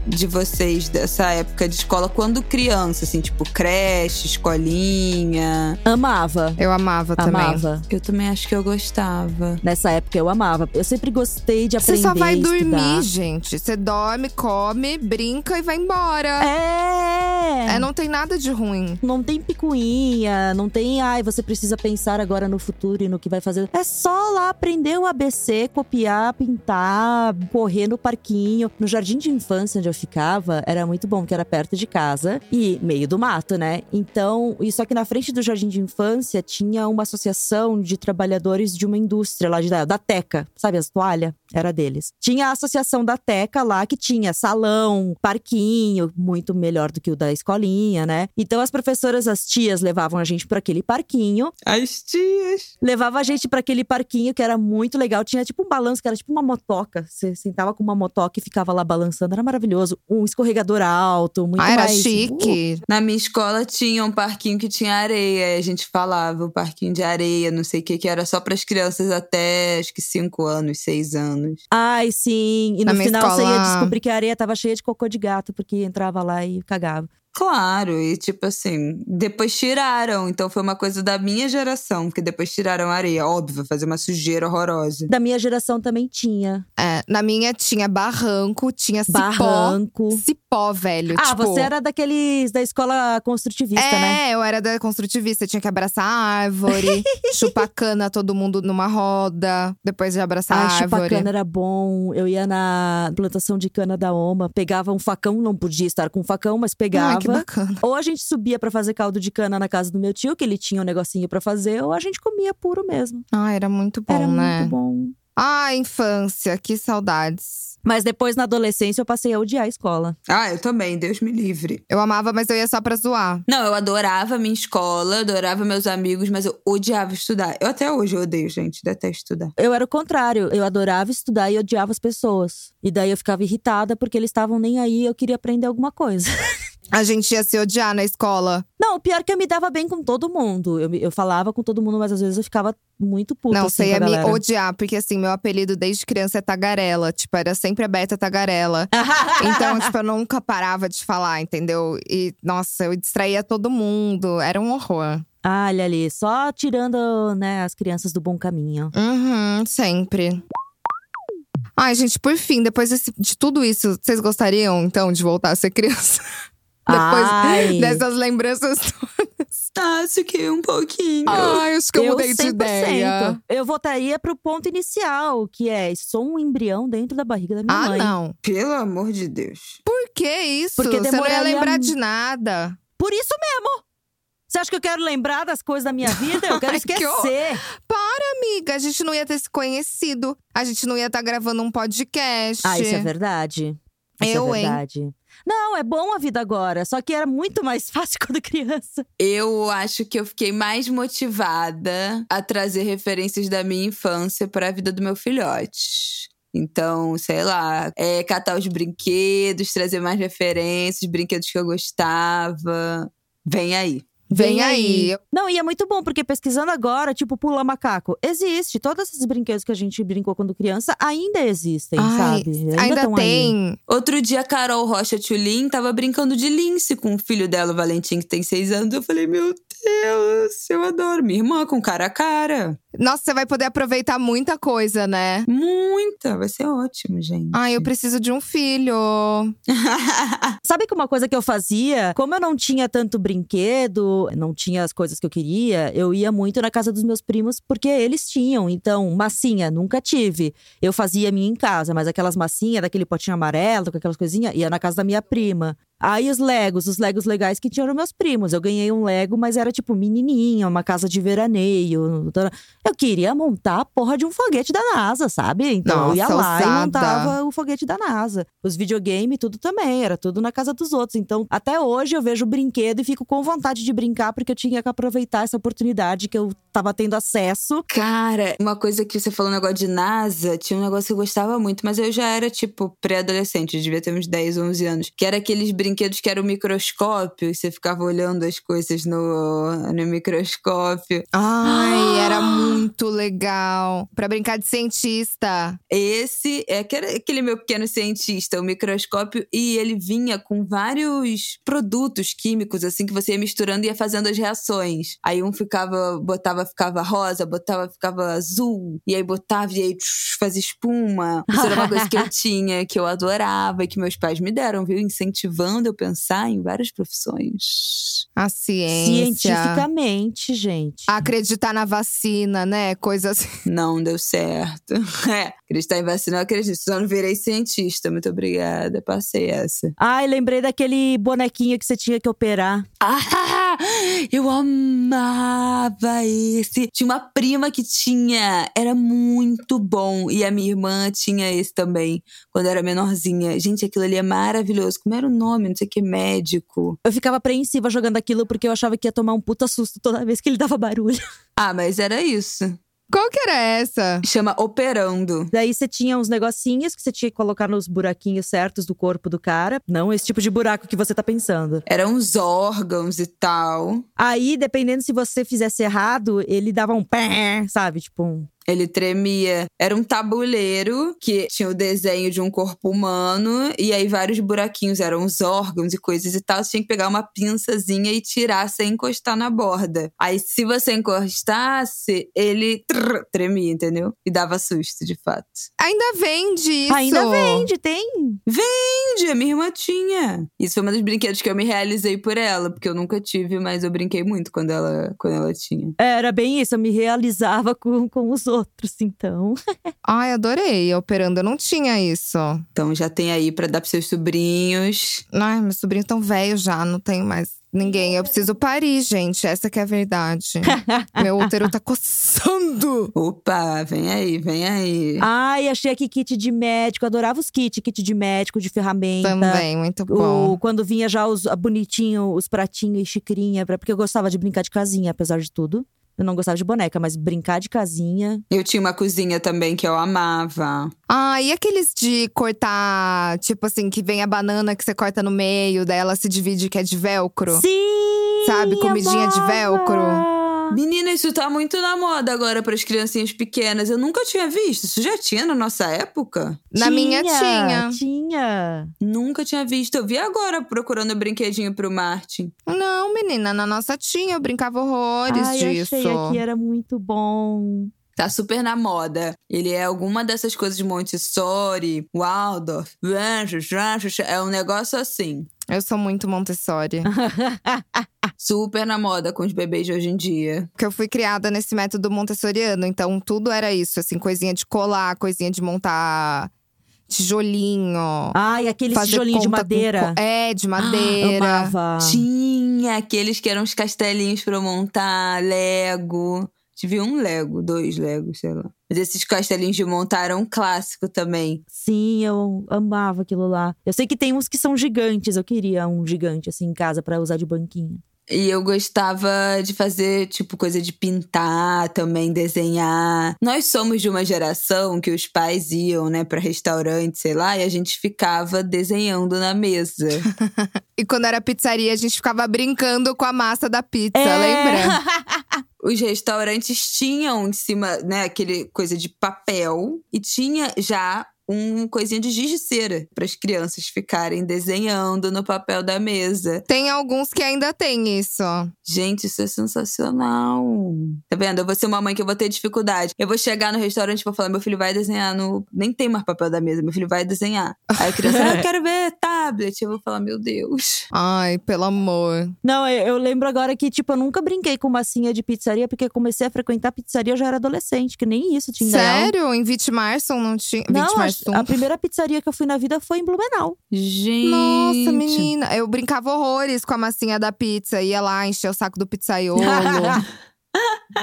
de vocês dessa época de escola quando criança, assim, tipo creche, escolinha. Amava. Eu amava também. Amava. Eu também acho que eu gostava. Nessa época eu amava. Eu sempre gostei de Você aprender. só vai e dormir, gente. Você dorme, come, brinca e vai embora. É. É, não tem nada de ruim. Não tem picuinha, não tem, ai, você precisa pensar agora no futuro e no que vai fazer. É só lá aprender o ABC, copiar, pintar, correr no parquinho. No jardim de infância onde eu ficava, era muito bom, que era perto de casa e meio do mato, né? Então, só que na frente do jardim de infância tinha uma associação de trabalhadores de uma indústria lá de, da Teca, sabe as toalhas? Era deles. Tinha a associação da Teca lá, que tinha salão, parquinho, muito melhor do que o da escolinha, né? Então as professoras, as tias, levavam a gente para aquele parquinho. As tias. Levava a gente para aquele parquinho que era muito legal. Tinha tipo um balanço, que era tipo uma motoca. Você sentava com uma motoca e ficava lá balançando. Era maravilhoso. Um escorregador alto, muito Ah, era mais. Uh, chique. Na minha escola tinha um parquinho que tinha areia. e A gente falava o parquinho de areia, não sei o que, que era só para as crianças até acho que 5 anos, 6 anos. Ai, sim. E Na no final você ia escola- descobrir que a areia tava cheia de cocô de gato, porque entrava lá e cagava. Claro, e tipo assim, depois tiraram. Então foi uma coisa da minha geração, porque depois tiraram a areia. Óbvio, fazer uma sujeira horrorosa. Da minha geração também tinha. É, na minha tinha barranco, tinha cipó. Barranco. Cipó, velho. Ah, tipo, você era daqueles da escola construtivista, é, né? eu era da construtivista, tinha que abraçar a árvore, [laughs] chupar cana todo mundo numa roda, depois de abraçar Ai, a chupar árvore. cana era bom. Eu ia na plantação de cana da Oma, pegava um facão, não podia estar com um facão, mas pegava. Ai, que bacana. Ou a gente subia pra fazer caldo de cana na casa do meu tio, que ele tinha um negocinho pra fazer, ou a gente comia puro mesmo. Ai, era muito bom, era né? muito bom. Ai, infância, que saudades. Mas depois, na adolescência, eu passei a odiar a escola. Ah, eu também, Deus me livre. Eu amava, mas eu ia só pra zoar. Não, eu adorava a minha escola, adorava meus amigos, mas eu odiava estudar. Eu até hoje odeio, gente, detesto estudar. Eu era o contrário. Eu adorava estudar e odiava as pessoas. E daí eu ficava irritada porque eles estavam nem aí e eu queria aprender alguma coisa. [laughs] A gente ia se odiar na escola. Não, o pior é que eu me dava bem com todo mundo. Eu, eu falava com todo mundo, mas às vezes eu ficava muito puta. não, assim, você ia me odiar, porque assim, meu apelido desde criança é tagarela. Tipo, era sempre a Beta Tagarela. [laughs] Então, tipo, eu nunca parava de falar, entendeu? E, nossa, eu distraía todo mundo. Era um horror. Ah, olha ali, só tirando né, as crianças do bom caminho. Uhum, sempre. Ai, gente, por fim, depois desse- de tudo isso, vocês gostariam, então, de voltar a ser criança? [laughs] depois Ai. dessas lembranças todas. Acho que um pouquinho. Ai, acho que eu, Eu mudei de 100%. ideia. Eu voltaria pro ponto inicial, que é sou um embrião dentro da barriga da minha Ah, mãe. não. Pelo amor de Deus. Por que isso? Porque Você não ia lembrar de nada. Por isso mesmo! Você acha que eu quero lembrar das coisas da minha vida? Eu quero [laughs] Ai, que esquecer. Amiga, a gente não ia ter se conhecido. A gente não ia estar gravando um podcast. Ah, isso é verdade. Isso Eu, é hein? Não, é bom a vida agora. Só que era muito mais [laughs] fácil quando criança. Eu acho que eu fiquei mais motivada a trazer referências da minha infância para a vida do meu filhote. Então, sei lá, é, catar os brinquedos, trazer mais referências, brinquedos que eu gostava. Vem aí. Vem aí. Não, e é muito bom, porque pesquisando agora, tipo, pula macaco. Existe. Todos esses brinquedos que a gente brincou quando criança ainda existem, Ai, sabe? Ainda aí. tem. Outro dia, a Carol Rocha Tulin tava brincando de lince com o filho dela, o Valentim, que tem seis anos. Eu falei, meu Deus, eu adoro. Minha irmã com cara a cara. Nossa, você vai poder aproveitar muita coisa, né? Muita, vai ser ótimo, gente. Ai, eu preciso de um filho. [laughs] Sabe que uma coisa que eu fazia? Como eu não tinha tanto brinquedo, não tinha as coisas que eu queria, eu ia muito na casa dos meus primos porque eles tinham. Então, massinha, nunca tive. Eu fazia minha em casa, mas aquelas massinhas daquele potinho amarelo, com aquelas coisinhas, ia na casa da minha prima. Aí os Legos, os Legos legais que tinham eram meus primos. Eu ganhei um Lego, mas era tipo menininha, uma casa de veraneio. Eu queria montar a porra de um foguete da NASA, sabe? Então eu ia Nossa, lá e ousada. montava o foguete da NASA. Os videogames, tudo também, era tudo na casa dos outros. Então, até hoje eu vejo o brinquedo e fico com vontade de brincar, porque eu tinha que aproveitar essa oportunidade que eu tava tendo acesso. Cara, uma coisa que você falou, um negócio de NASA, tinha um negócio que eu gostava muito, mas eu já era, tipo, pré-adolescente, eu devia ter uns 10, 11 anos. Que era aqueles brinquedos que era o microscópio, e você ficava olhando as coisas no, no microscópio. Ai, era muito legal. Pra brincar de cientista. Esse é que aquele meu pequeno cientista, o microscópio, e ele vinha com vários produtos químicos, assim, que você ia misturando e ia fazendo as reações. Aí um ficava, botava, ficava rosa, botava, ficava azul, e aí botava, e aí tch, fazia espuma. Isso era uma coisa que eu [laughs] tinha, que eu adorava e que meus pais me deram, viu? Incentivando eu pensar em várias profissões. A ciência. Cientificamente, gente. Acreditar na vacina, né? Coisa assim. Não deu certo. [laughs] É, acreditar em vacina, eu acredito. Só não virei cientista, muito obrigada. Passei essa. Ai, lembrei daquele bonequinho que você tinha que operar. Ah! Eu amava esse. Tinha uma prima que tinha. Era muito bom. E a minha irmã tinha esse também, quando era menorzinha. Gente, aquilo ali é maravilhoso. Como era o nome? Não sei o que, médico. Eu ficava apreensiva jogando aquilo porque eu achava que ia tomar um puta susto toda vez que ele dava barulho. [laughs] Ah, mas era isso. Qual que era essa? Chama Operando. Daí você tinha uns negocinhos que você tinha que colocar nos buraquinhos certos do corpo do cara. Não esse tipo de buraco que você tá pensando. Eram uns órgãos e tal. Aí, dependendo se você fizesse errado, ele dava um pé, sabe? Tipo um. Ele tremia. Era um tabuleiro que tinha o desenho de um corpo humano e aí vários buraquinhos, eram os órgãos e coisas e tal. Você tinha que pegar uma pinçazinha e tirar sem encostar na borda. Aí se você encostasse, ele trrr, tremia, entendeu? E dava susto, de fato. Ainda vende isso. Ainda vende, tem. A minha irmã tinha. Isso foi um dos brinquedos que eu me realizei por ela, porque eu nunca tive, mas eu brinquei muito quando ela, quando ela tinha. Era bem isso, eu me realizava com, com os outros, então. [laughs] Ai, adorei. Operando, eu não tinha isso. Então já tem aí pra dar pros seus sobrinhos. Ai, meus sobrinhos tão velhos já, não tenho mais ninguém. Eu preciso parir, gente. Essa que é a verdade. [laughs] Meu útero tá coçando. Opa, vem aí, vem aí. Ai, achei aqui kit de médico, adorava os kits, kit de médico, de ferramenta. Também, muito bom. O, quando vinha já os bonitinho, os pratinhos e xicrinha, pra- porque eu gostava de brincar de casinha, apesar de tudo. Eu não gostava de boneca, mas brincar de casinha. Eu tinha uma cozinha também que eu amava. Ah, e aqueles de cortar, tipo assim, que vem a banana que você corta no meio, daí ela se divide que é de velcro? Sim! Sabe, comidinha de amava! velcro. Menina, isso tá muito na moda agora pras criancinhas pequenas. Eu nunca tinha visto. Isso já tinha na nossa época? Na minha tinha. Tinha. Nunca tinha visto. Eu vi agora procurando o brinquedinho pro Martin. Não, menina, na nossa tinha, eu brincava horrores Ai, disso. achei aqui, era muito bom. Tá super na moda. Ele é alguma dessas coisas de Montessori, Waldorf, é um negócio assim. Eu sou muito Montessori. [laughs] Super na moda com os bebês de hoje em dia. Porque eu fui criada nesse método montessoriano, então tudo era isso, assim, coisinha de colar, coisinha de montar tijolinho. Ai, aquele fazer tijolinho de com madeira. co- É, de madeira. Amava. Tinha aqueles que eram os castelinhos pra eu montar, Lego. Tive um Lego, dois Legos, sei lá. Mas esses castelinhos de montar eram um clássico também. Sim, eu amava aquilo lá. Eu sei que tem uns que são gigantes. Eu queria um gigante assim em casa pra usar de banquinho. E eu gostava de fazer, tipo, coisa de pintar também, desenhar. Nós somos de uma geração que os pais iam, né, pra restaurante, sei lá, e a gente ficava desenhando na mesa. [laughs] E quando era pizzaria, a gente ficava brincando com a massa da pizza, É. lembra? [laughs] Os restaurantes tinham em cima, né, aquele coisa de papel e tinha já um coisinha de giz de cera para as crianças ficarem desenhando no papel da mesa. Tem alguns que ainda tem isso. Gente, isso é sensacional. Tá vendo? Eu vou ser uma mãe que eu vou ter dificuldade. Eu vou chegar no restaurante e vou falar: meu filho vai desenhar no. Nem tem mais papel da mesa, meu filho vai desenhar. Aí a criança, "Ah, eu [laughs] quero ver tablet. Eu vou falar: meu Deus. Ai, pelo amor. Não, eu, lembro agora que, tipo, eu nunca brinquei com massinha de pizzaria, porque eu comecei a frequentar pizzaria, eu já era adolescente, que nem isso tinha. Sério? Em Vitmarson não tinha. Não, Vitmarsum. A, a primeira pizzaria que eu fui na vida foi em Blumenau. Gente. Nossa, menina. Eu brincava horrores com a massinha da pizza. Ia lá, encher o saco do pizzaiolo. [laughs]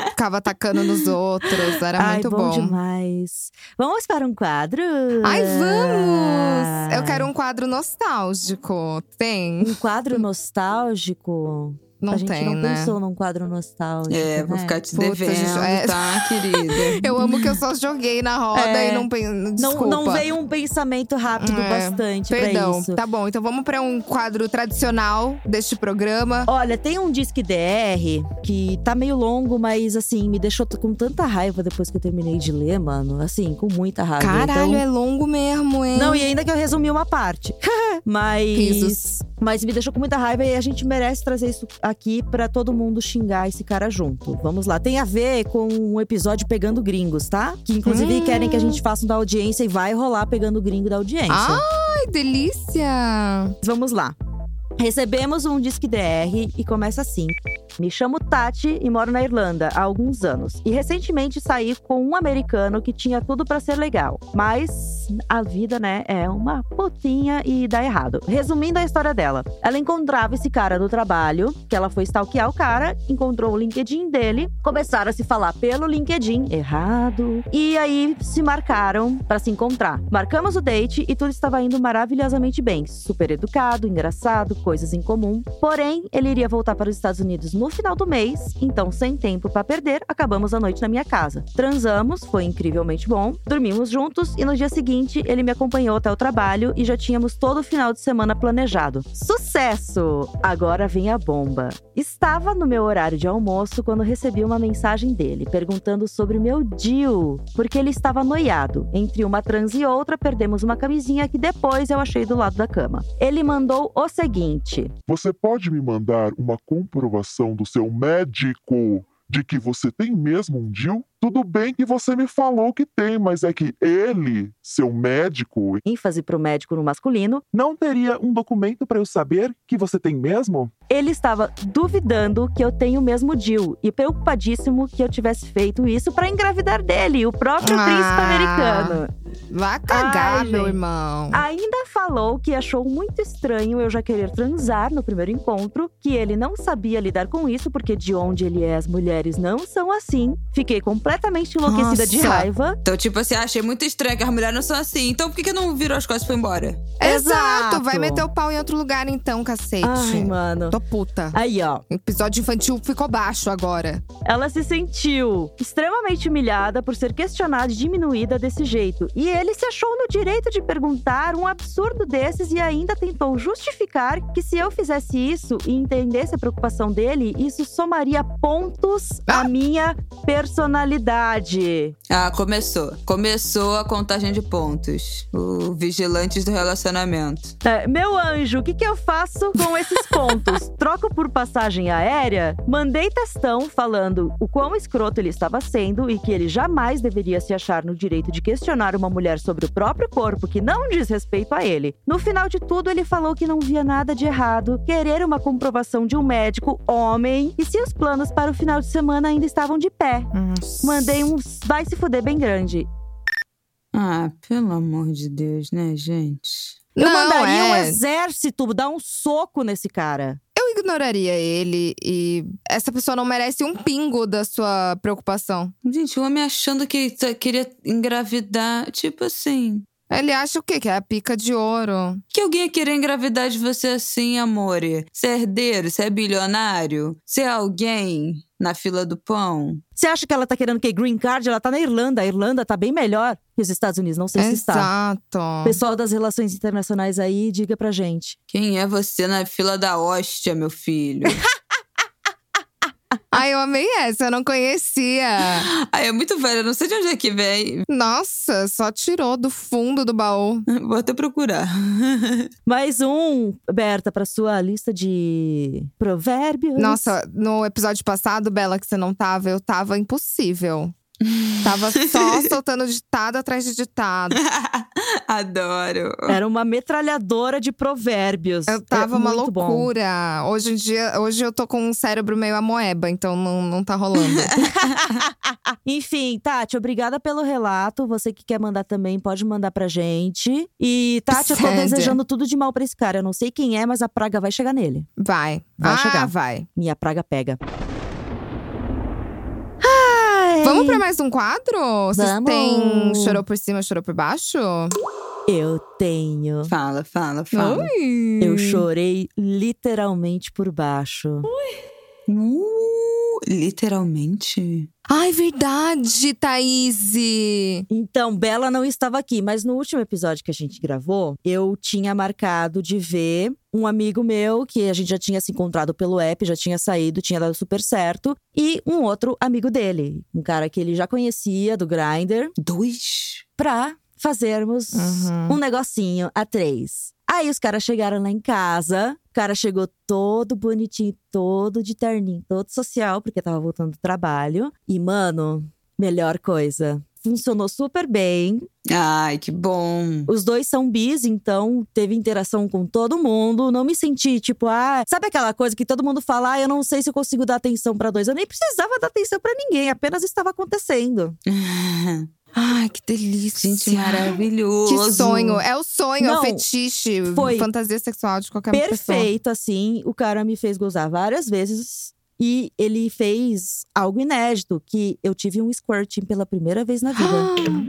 ficava atacando nos outros. Era Ai, muito bom, bom. demais. Vamos para um quadro? Ai, vamos! Eu quero um quadro nostálgico. Tem? Um quadro nostálgico? Não a gente tem, não né? pensou num quadro nostálgico. É, vou né? ficar te Puta, devendo, gente, é. tá, [laughs] querida? Eu amo que eu só joguei na roda É. e não pensei. Não, não veio um pensamento rápido É, bastante Perdão. pra isso. Tá bom, então vamos pra um quadro tradicional deste programa. Olha, tem um Disque DR que tá meio longo, mas assim, me deixou com tanta raiva depois que eu terminei de ler, mano. Assim, com muita raiva. Caralho, então... é longo mesmo, hein? Não, e ainda que eu resumi uma parte. [laughs] mas. Risos. Mas me deixou com muita raiva e a gente merece trazer isso aqui pra todo mundo xingar esse cara junto. Vamos lá. Tem a ver com um episódio pegando gringos, tá? Que inclusive Hum. querem que a gente faça um da audiência e vai rolar pegando gringo da audiência. Ai, delícia! Vamos lá. Recebemos um Disque DR e começa assim. Me chamo Tati e moro na Irlanda há alguns anos. E recentemente saí com um americano que tinha tudo pra ser legal. Mas a vida, né, é uma putinha e dá errado. Resumindo a história dela, ela encontrava esse cara no trabalho, que ela foi stalkear o cara, encontrou o LinkedIn dele, começaram a se falar pelo LinkedIn, errado, e aí se marcaram pra se encontrar. Marcamos o date e tudo estava indo maravilhosamente bem. Super educado, engraçado, coisas em comum. Porém, ele iria voltar para os Estados Unidos no final do mês, então, sem tempo pra perder, acabamos a noite na minha casa. Transamos, foi incrivelmente bom, dormimos juntos e no dia seguinte ele me acompanhou até o trabalho e já tínhamos todo o final de semana planejado. Sucesso! Agora vem a bomba. Estava no meu horário de almoço quando recebi uma mensagem dele perguntando sobre meu deal, porque ele estava noiado. Entre uma trans e outra, perdemos uma camisinha que depois eu achei do lado da cama. Ele mandou o seguinte: Você pode me mandar uma comprovação do seu médico de que você tem mesmo um DIL? Tudo bem que você me falou que tem, mas é que ele, seu médico, ênfase pro médico no masculino, Não teria um documento para eu saber que você tem mesmo? ele estava duvidando que eu tenho o mesmo DIL e preocupadíssimo que eu tivesse feito isso para engravidar dele, o próprio Ah. príncipe americano. Vai cagar, Ai, meu gente. irmão. Ainda falou que achou muito estranho eu já querer transar no primeiro encontro, que ele não sabia lidar com isso porque de onde ele é as mulheres não são assim. Fiquei completamente enlouquecida de Nossa. raiva. Então, tipo assim, achei muito estranho que as mulheres não são assim. Então, por que, que não virou as costas e foi embora? Exato. Vai Exato. meter o pau em outro lugar então, cacete. Ai, mano. Tô puta. Aí, ó. O episódio infantil ficou baixo agora. Ela se sentiu extremamente humilhada por ser questionada e diminuída desse jeito. E ele se achou no direito de perguntar um absurdo desses e ainda tentou justificar que se eu fizesse isso e entendesse a preocupação dele, isso somaria pontos à minha personalidade. Ah, começou. Começou a contagem de pontos. O vigilantes do relacionamento. É, meu anjo, o que, que eu faço com esses [laughs] pontos? Troco por passagem aérea? Mandei testão falando o quão escroto ele estava sendo e que ele jamais deveria se achar no direito de questionar uma mulher sobre o próprio corpo que não diz respeito a ele. No final de tudo, ele falou que não via nada de errado, querer uma comprovação de um médico homem e se os planos para o final de semana ainda estavam de pé. Mandei um vai se fuder bem grande. Ah, pelo amor de Deus, né, gente? Eu Não, mandaria um é. exército dar um soco nesse cara. Eu ignoraria ele e essa pessoa não merece um pingo da sua preocupação. Gente, o homem achando que tá- queria engravidar. Tipo assim. Ele acha o quê? Que é a pica de ouro. Que alguém ia querer engravidar de você assim, amore? Você é herdeiro? Você é bilionário? Você é alguém na fila do pão? Você acha que ela tá querendo que green card? Ela tá na Irlanda. A Irlanda tá bem melhor que os Estados Unidos. Não sei se está. Exato. Pessoal das relações internacionais aí, diga pra gente. Quem é você na fila da hóstia, meu filho? [laughs] Ai, eu amei essa, eu não conhecia. [gasps] Ai, é muito velho, eu não sei de onde é que vem. Nossa, só tirou do fundo do baú. [laughs] Vou até procurar. [laughs] Mais um, Berta, pra sua lista de provérbios. Nossa, no episódio passado, Bela, que você não tava, eu tava impossível. Tava [laughs] só soltando ditado atrás de ditado. [laughs] Adoro. Era uma metralhadora de provérbios. Eu tava É uma muito bom. loucura. Hoje em dia, hoje eu tô com um cérebro meio amoeba, então não, não tá rolando. [laughs] Enfim, Tati, obrigada pelo relato. Você que quer mandar também, pode mandar pra gente. E, Tati, eu tô Sério? desejando tudo de mal pra esse cara. Eu não sei quem é, mas a praga vai chegar nele. Vai. Vai ah, chegar. vai. Minha praga pega. Vamos pra mais um quadro? Vocês Vamos. têm chorou por cima, chorou por baixo? Eu tenho. Fala, fala, fala. Ui. Eu chorei literalmente por baixo. Uh, literalmente. Ai, verdade, Thaís! Então, Bela não estava aqui, mas no último episódio que a gente gravou, eu tinha marcado de ver um amigo meu que a gente já tinha se encontrado pelo app, já tinha saído, tinha dado super certo, e um outro amigo dele, um cara que ele já conhecia do Grindr, Dois? pra fazermos Uhum. um negocinho a três. Aí os caras chegaram lá em casa, o cara chegou todo bonitinho, todo de terninho, todo social, porque tava voltando do trabalho. E, mano, melhor coisa. funcionou super bem. Ai, que bom. Os dois são bis, então teve interação com todo mundo. Não me senti tipo, ah, sabe aquela coisa que todo mundo fala, ah, eu não sei se eu consigo dar atenção pra dois. Eu nem precisava dar atenção pra ninguém, apenas estava acontecendo. [laughs] Ai, que delícia. Gente, maravilhoso. Que sonho. É o sonho, é o Não, fetiche, foi fantasia sexual de qualquer pessoa. Perfeito, assim. O cara me fez gozar várias vezes. E ele fez algo inédito, que eu tive um squirting pela primeira vez na vida.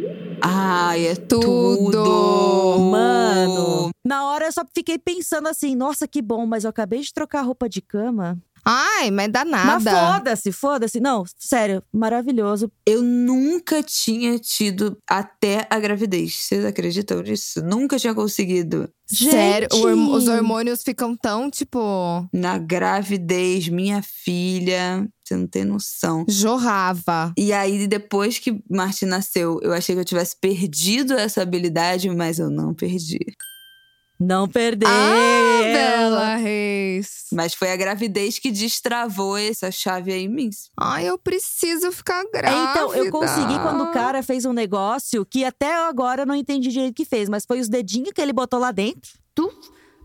[gasps] Ai, é Tudo. tudo. Mano, na hora eu só fiquei pensando assim, nossa, que bom, mas eu acabei de trocar a roupa de cama. Ai, mas dá Mas nada. foda-se, foda-se. Não, sério, maravilhoso. Eu nunca tinha tido até a gravidez. Vocês acreditam nisso? Nunca tinha conseguido. Sério, horm- os hormônios ficam tão, tipo, Na gravidez, minha filha, você não tem noção. jorrava. E aí, depois que Martin nasceu, eu achei que eu tivesse perdido essa habilidade, mas eu não perdi. Não perdeu. Ah, Bela Reis. Mas foi a gravidez que destravou essa chave aí em mim. Ai, eu preciso ficar É, grávida. então, eu consegui quando o cara fez um negócio que até agora eu não entendi direito o que fez, mas foi os dedinhos que ele botou lá dentro. Tu,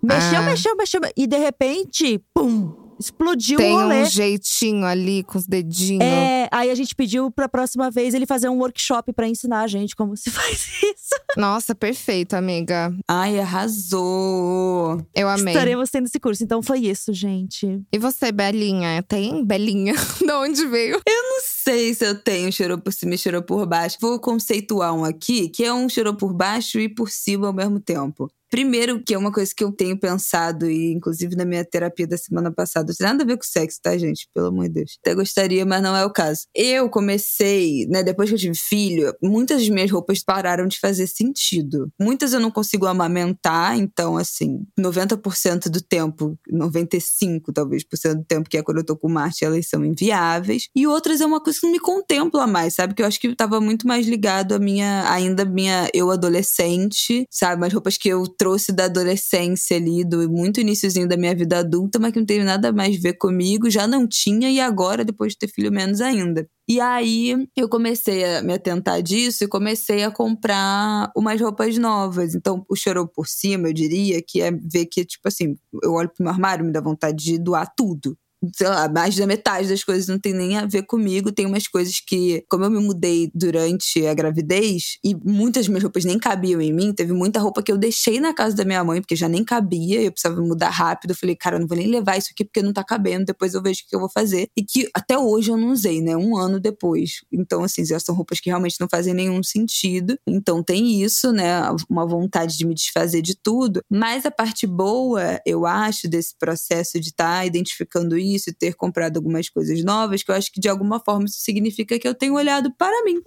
mexeu, Ah. mexeu, mexeu. E de repente, pum! Explodiu Tem o rolê. um jeitinho ali com os dedinhos. É, aí a gente pediu pra próxima vez ele fazer um workshop pra ensinar a gente como se [laughs] faz isso. Nossa, perfeito, amiga. Ai, arrasou. Eu amei. Estaremos tendo esse curso. Então foi isso, gente. E você, Belinha? Tem Belinha? [laughs] de onde veio? Não sei se eu tenho cheirou por cima e cheirou por baixo. Vou conceituar um aqui, que é um cheirou por baixo e por cima ao mesmo tempo. Primeiro, que é uma coisa que eu tenho pensado, e inclusive na minha terapia da semana passada, não tem nada a ver com sexo, tá, gente? Pelo amor de Deus. Até gostaria, mas não é o caso. Eu comecei, né, depois que eu tive filho, muitas das minhas roupas pararam de fazer sentido. Muitas eu não consigo amamentar, então, assim, 90% do tempo, 95% talvez por cento do tempo, que é quando eu tô com Marte, elas são inviáveis. E outras é uma coisa que não me contempla mais, sabe? Que eu acho que tava muito mais ligado à minha, ainda minha eu adolescente, sabe? Umas roupas que eu trouxe da adolescência ali, do muito iníciozinho da minha vida adulta, mas que não teve nada mais a ver comigo, já não tinha, e agora, depois de ter filho, menos ainda. E aí eu comecei a me atentar disso e comecei a comprar umas roupas novas. Então, o chorou por cima, eu diria, que é ver que, tipo assim, eu olho pro meu armário me dá vontade de doar tudo sei lá, mais da metade das coisas não tem nem a ver comigo. Tem umas coisas que, como eu me mudei durante a gravidez, e muitas minhas roupas nem cabiam em mim, teve muita roupa que eu deixei na casa da minha mãe, porque já nem cabia, eu precisava mudar rápido. Eu falei, cara, eu não vou nem levar isso aqui porque não tá cabendo, depois eu vejo o que eu vou fazer. E que até hoje eu não usei, né? Um ano depois. Então, assim, já são roupas que realmente não fazem nenhum sentido. Então tem isso, né? Uma vontade de me desfazer de tudo. Mas a parte boa, eu acho, desse processo de estar tá identificando isso e ter comprado algumas coisas novas, que eu acho que de alguma forma isso significa que eu tenho olhado para mim,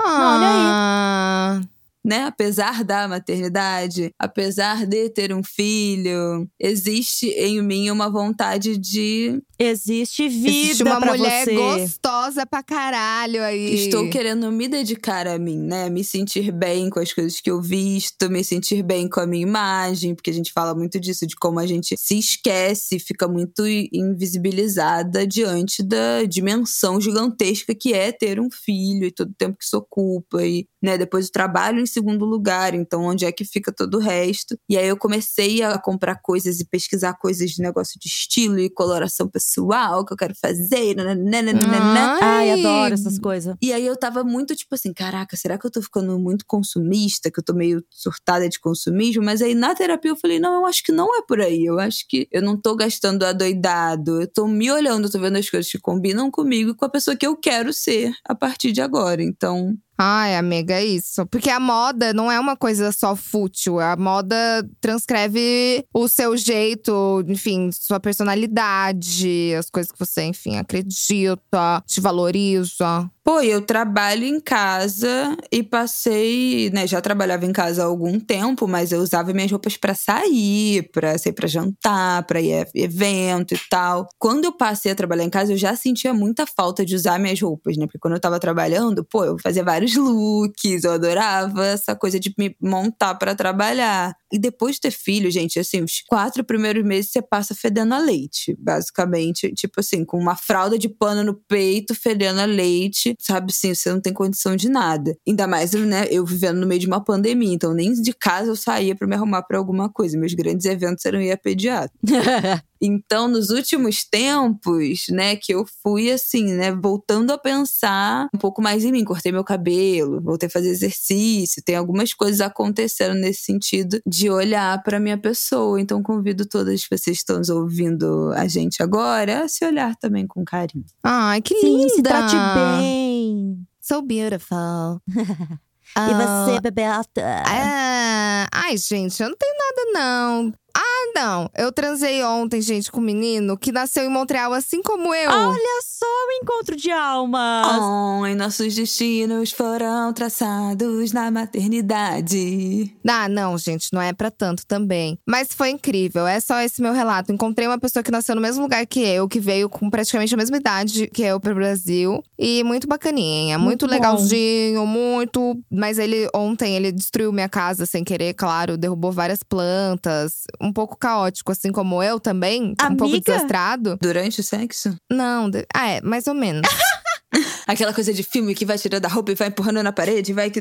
Ah, né? Apesar da maternidade, apesar de ter um filho, existe em mim uma vontade de Existe vida existe uma pra mulher você. gostosa pra caralho aí. Estou querendo me dedicar a mim, né? Me sentir bem com as coisas que eu visto, me sentir bem com a minha imagem, porque a gente fala muito disso, de como a gente se esquece, fica muito invisibilizada diante da dimensão gigantesca que é ter um filho e todo o tempo que isso ocupa, e né, depois o trabalho em segundo lugar, então onde é que fica todo o resto? E aí eu comecei a comprar coisas e pesquisar coisas de negócio de estilo e coloração pessoal que eu quero fazer, nananana. Ai, adoro essas coisas. E aí eu tava muito tipo assim, caraca, será que eu tô ficando muito consumista, que eu tô meio surtada de consumismo? Mas aí na terapia eu falei, não, eu acho que não é por aí. Eu acho que eu não tô gastando adoidado. Eu tô me olhando, tô vendo as coisas que combinam comigo e com a pessoa que eu quero ser a partir de agora. Então, Ai, amiga, é isso. Porque a moda não é uma coisa só fútil. A moda transcreve o seu jeito, enfim, sua personalidade, as coisas que você, enfim, acredita, te valoriza. Pô, eu trabalho em casa e passei, né, já trabalhava em casa há algum tempo, mas eu usava minhas roupas pra sair, pra sair pra jantar, pra ir a evento e tal. Quando eu passei a trabalhar em casa, eu já sentia muita falta de usar minhas roupas, né? Porque quando eu tava trabalhando, pô, eu fazia vários looks, eu adorava essa coisa de me montar pra trabalhar. E depois de ter filho, gente, assim, os quatro primeiros meses você passa fedendo a leite, basicamente. Tipo assim, com uma fralda de pano no peito, fedendo a leite, sabe assim, você não tem condição de nada. Ainda mais, né, eu vivendo no meio de uma pandemia, então nem de casa eu saía pra me arrumar pra alguma coisa. Meus grandes eventos eram ir a pediatra. [laughs] Então, nos últimos tempos, né, que eu fui assim, né, voltando a pensar um pouco mais em mim, cortei meu cabelo, voltei a fazer exercício, tem algumas coisas acontecendo nesse sentido de olhar para minha pessoa. Então, convido todas vocês que estão ouvindo a gente agora a se olhar também com carinho. Ai, que Sim, linda! se trate bem. So beautiful. [laughs] E você, Bebeata? Ah, ai, gente, eu não tenho nada, não. Ah, não. Eu transei ontem, gente, com um menino que nasceu em Montreal, assim como eu. Olha só o encontro de almas. Oh, e nossos destinos foram traçados na maternidade. Ah, não, gente, não é pra tanto também. Mas foi incrível, é só esse meu relato. Encontrei uma pessoa que nasceu no mesmo lugar que eu, que veio com praticamente a mesma idade que eu pro Brasil. E muito bacaninha, muito, Muito bom. legalzinho, muito. Mas ele, ontem, ele destruiu minha casa sem querer, claro, derrubou várias plantas. Um pouco caótico, assim como eu também. Um pouco Amiga? desastrado. Durante o sexo? Não, de- ah, é, mais ou menos. [laughs] Aquela coisa de filme que vai tirando a roupa e vai empurrando na parede, vai que.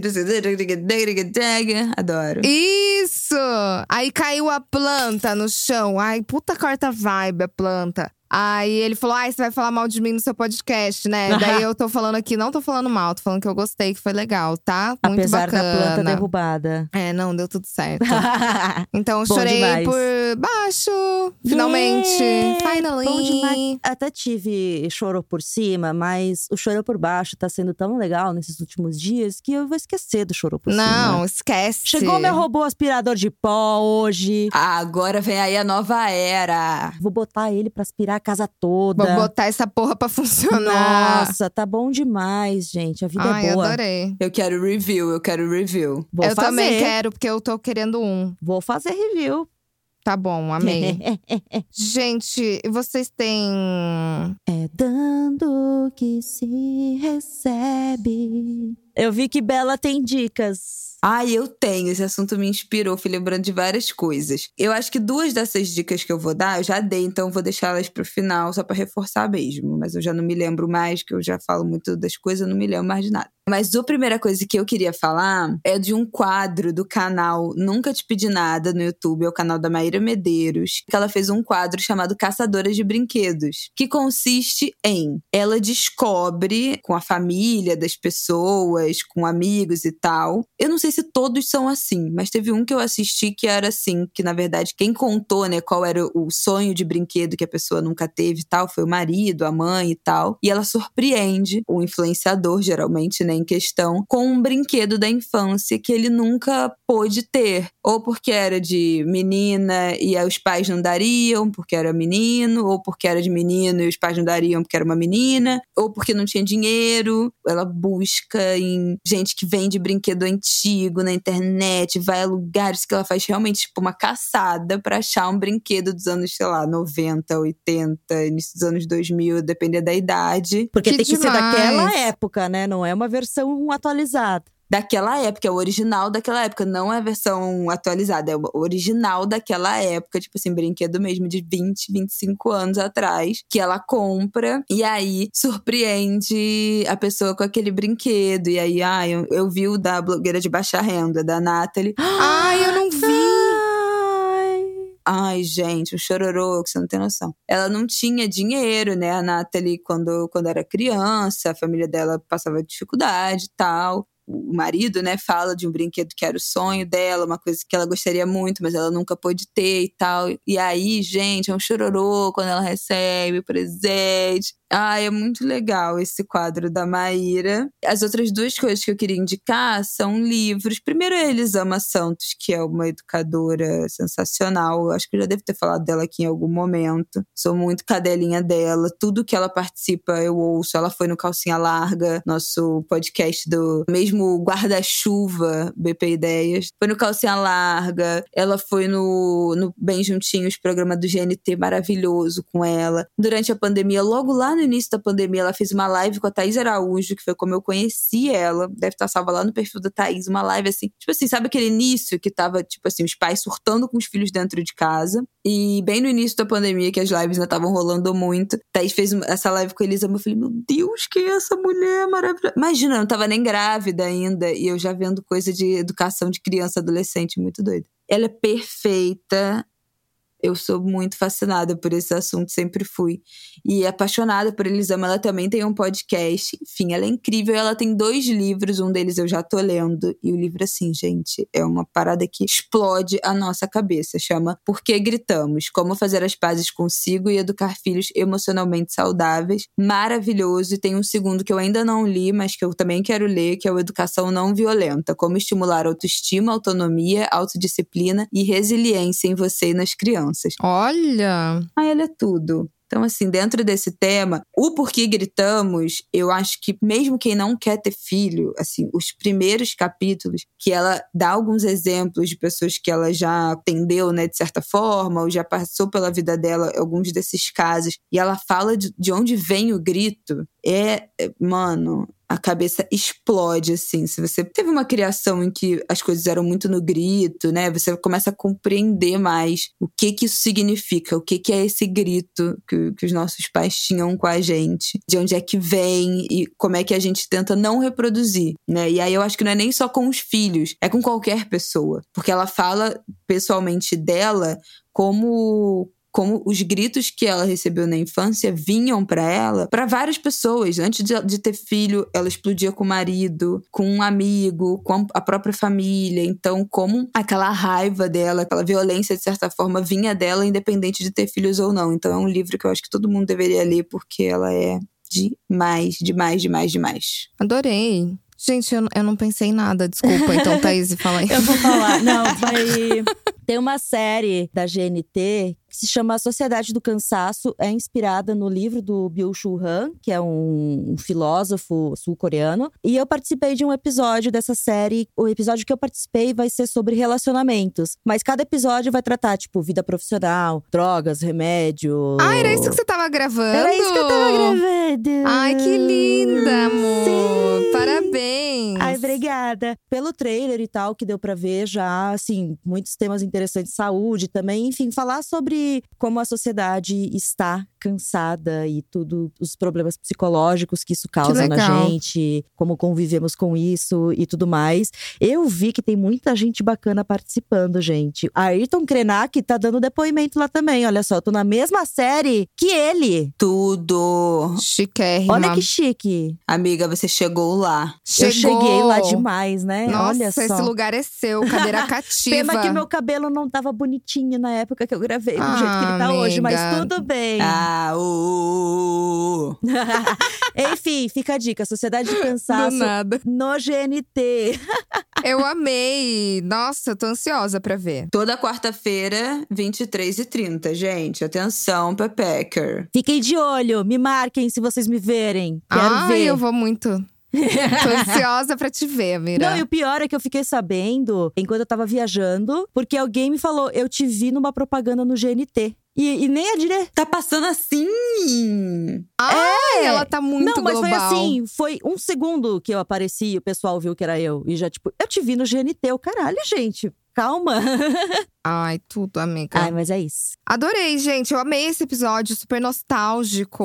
Adoro. Isso! Aí caiu a planta no chão. Ai, puta corta vibe a planta. Aí ele falou: Ai, você vai falar mal de mim no seu podcast, né? [laughs] Daí eu tô falando aqui, não tô falando mal, tô falando que eu gostei, que foi legal, tá? Muito Apesar bacana. da planta derrubada. É, não, deu tudo certo. [laughs] Então chorei demais. por baixo, finalmente. Yeah! Finally. Bom demais. Até tive choro por cima, mas o choro por baixo tá sendo tão legal nesses últimos dias que eu vou esquecer do choro por cima. Não, esquece. Chegou meu robô aspirador de pó hoje. Agora vem aí a nova era. Vou botar ele pra aspirar a casa toda. Vou botar essa porra pra funcionar. Nossa, tá bom demais, gente. A vida Ai, é boa. adorei. Eu quero review, eu quero review. Vou eu fazer. também quero, porque eu tô querendo um. Vou fazer review. Tá bom, amei. [laughs] Gente, vocês têm. É dando que se recebe. Eu vi que Bela tem dicas. Ai, eu tenho. Esse assunto me inspirou, fui lembrando de várias coisas. Eu acho que duas dessas dicas que eu vou dar, eu já dei, então vou deixá-las pro final, só pra reforçar mesmo. Mas eu já não me lembro mais, que eu já falo muito das coisas, eu não me lembro mais de nada. Mas a primeira coisa que eu queria falar é de um quadro do canal Nunca Te Pedi Nada no YouTube, é o canal da Maíra Medeiros, que ela fez um quadro chamado Caçadoras de Brinquedos, que consiste em ela descobre com a família das pessoas, com amigos e tal. Eu não sei se todos são assim, mas teve um que eu assisti que era assim, que na verdade quem contou, né, qual era o sonho de brinquedo que a pessoa nunca teve e tal, foi o marido, a mãe e tal. E ela surpreende o influenciador, geralmente, né, em questão, com um brinquedo da infância que ele nunca pôde ter. Ou porque era de menina e os pais não dariam porque era menino, ou porque era de menino e os pais não dariam porque era uma menina, ou porque não tinha dinheiro. Ela busca em gente que vende brinquedo antigo na internet, vai a lugares que ela faz realmente tipo uma caçada pra achar um brinquedo dos anos, sei lá, 90, 80, início dos anos 2000, depender da idade. Porque Que tem que ser demais. daquela época, né? Não é uma versão atualizada. daquela época, é o original daquela época, não é a versão atualizada, é o original daquela época, tipo assim, brinquedo mesmo de 20, 25 anos atrás, que ela compra e aí surpreende a pessoa com aquele brinquedo. E aí, ah, eu, eu vi o da blogueira de baixa renda, da Nathalie. Ai, eu não. Ai. Gente, um chororô, que você não tem noção. Ela não tinha dinheiro, né? A Nathalie, quando, quando era criança, a família dela passava dificuldade e tal. O marido, né, fala de um brinquedo que era o sonho dela, uma coisa que ela gostaria muito, mas ela nunca pôde ter e tal. E aí, gente, é um chororô quando ela recebe o presente. Ah, é muito legal esse quadro da Maíra. As outras duas coisas que eu queria indicar são livros. Primeiro, é Elisama Santos, que é uma educadora sensacional. Acho que eu já devo ter falado dela aqui em algum momento. Sou muito cadelinha dela. Tudo que ela participa, eu ouço. Ela foi no Calcinha Larga, nosso podcast do mesmo mesmo guarda-chuva BP Ideias. Foi no Calcinha Larga, ela foi no, no Bem Juntinhos, programa do GNT maravilhoso com ela. Durante a pandemia, logo lá no início da pandemia, ela fez uma live com a Thaís Araújo, que foi como eu conheci ela. Deve estar salva lá no perfil da Thaís, uma live assim. Tipo assim, sabe aquele início que tava, tipo assim, os pais surtando com os filhos dentro de casa. E bem no início da pandemia, que as lives ainda estavam rolando muito, Thaís fez essa live com a Elisa. Eu falei, meu Deus, que é essa mulher maravilhosa. Imagina, eu não tava nem grávida ainda. E eu já vendo coisa de educação de criança, adolescente, muito doida. Ela é perfeita. Eu sou muito fascinada por esse assunto, sempre fui. E apaixonada por Elisama, ela também tem um podcast. Enfim, ela é incrível. Ela tem dois livros, um deles eu já tô lendo. E o livro, assim, gente, é uma parada que explode a nossa cabeça. Chama Por que Gritamos? Como Fazer as Pazes Consigo e Educar Filhos Emocionalmente Saudáveis. Maravilhoso. E tem um segundo que eu ainda não li, mas que eu também quero ler, que é o Educação Não Violenta. Como estimular autoestima, autonomia, autodisciplina e resiliência em você e nas crianças. Olha! Ah, ela é tudo. Então, assim, dentro desse tema, o porquê gritamos, eu acho que mesmo quem não quer ter filho, assim, os primeiros capítulos, que ela dá alguns exemplos de pessoas que ela já atendeu, né, de certa forma, ou já passou pela vida dela alguns desses casos, e ela fala de, de onde vem o grito, é, é, mano, a cabeça explode, assim. Se você teve uma criação em que as coisas eram muito no grito, né? Você começa a compreender mais o que que isso significa, o que que é esse grito que, que os nossos pais tinham com a gente, de onde é que vem e como é que a gente tenta não reproduzir, né? E aí eu acho que não é nem só com os filhos, é com qualquer pessoa. Porque ela fala pessoalmente dela como como os gritos que ela recebeu na infância vinham para ela, para várias pessoas. Antes de, de, ter filho, ela explodia com o marido, com um amigo, com a própria família. Então, como aquela raiva dela, aquela violência, de certa forma, vinha dela, independente de ter filhos ou não. Então, é um livro que eu acho que todo mundo deveria ler, porque ela é demais, demais, demais, demais. Adorei. Gente, eu, eu não pensei em nada, desculpa. Então, [laughs] Thaís, fala aí. Eu vou falar. Não, [laughs] vai. Tem uma série da GNT que se chama A Sociedade do Cansaço, é inspirada no livro do Byung-Chul Han, que é um, um filósofo sul-coreano. E eu participei de um episódio dessa série. O episódio que eu participei vai ser sobre relacionamentos. Mas cada episódio vai tratar, tipo, vida profissional, drogas, remédio. Ah, era isso que você tava gravando? Era isso que eu tava gravando. Ai, que linda, amor. Sim. Parabéns. Ai, obrigada. Pelo trailer e tal, que deu pra ver já, assim, muitos temas interessantes, saúde também. Enfim, falar sobre como a sociedade está cansada e tudo, os problemas psicológicos que isso causa na legal. gente, como convivemos com isso e tudo mais. Eu vi que tem muita gente bacana participando, gente. A Ayrton Krenak tá dando depoimento lá também. Olha só, eu tô na mesma série que ele. Tudo. Chiquérrima. Olha que chique. Amiga, você chegou lá. Chegou. Eu cheguei lá demais, né? Nossa, Olha só. esse lugar é seu, cadeira [laughs] cativa. Pena que meu cabelo não tava bonitinho na época que eu gravei, do Ah, jeito que ele tá hoje, mas amiga. tudo bem. Ah, [laughs] Enfim, fica a dica: Sociedade de Do Cansaço nada. no GNT. [laughs] Eu amei. Nossa, eu tô ansiosa pra ver. Toda quarta-feira, 23 e 30 gente. Atenção, Pepecker. Fiquem de olho, me marquem se vocês me verem. Quero Ai, ver. eu vou muito. [laughs] tô ansiosa pra te ver, Mira. Não, e o pior é que eu fiquei sabendo enquanto eu tava viajando, porque alguém me falou: eu te vi numa propaganda no GNT. E, e nem a dire... Tá passando assim? Ai, ela tá muito Não, mas global. foi assim: foi um segundo que eu apareci e o pessoal viu que era eu. E já, tipo, eu te vi no GNT. Eu, caralho, gente. Calma. [laughs] Ai, tudo, amiga. Ai, mas é isso. Adorei, gente. Eu amei esse episódio, super nostálgico.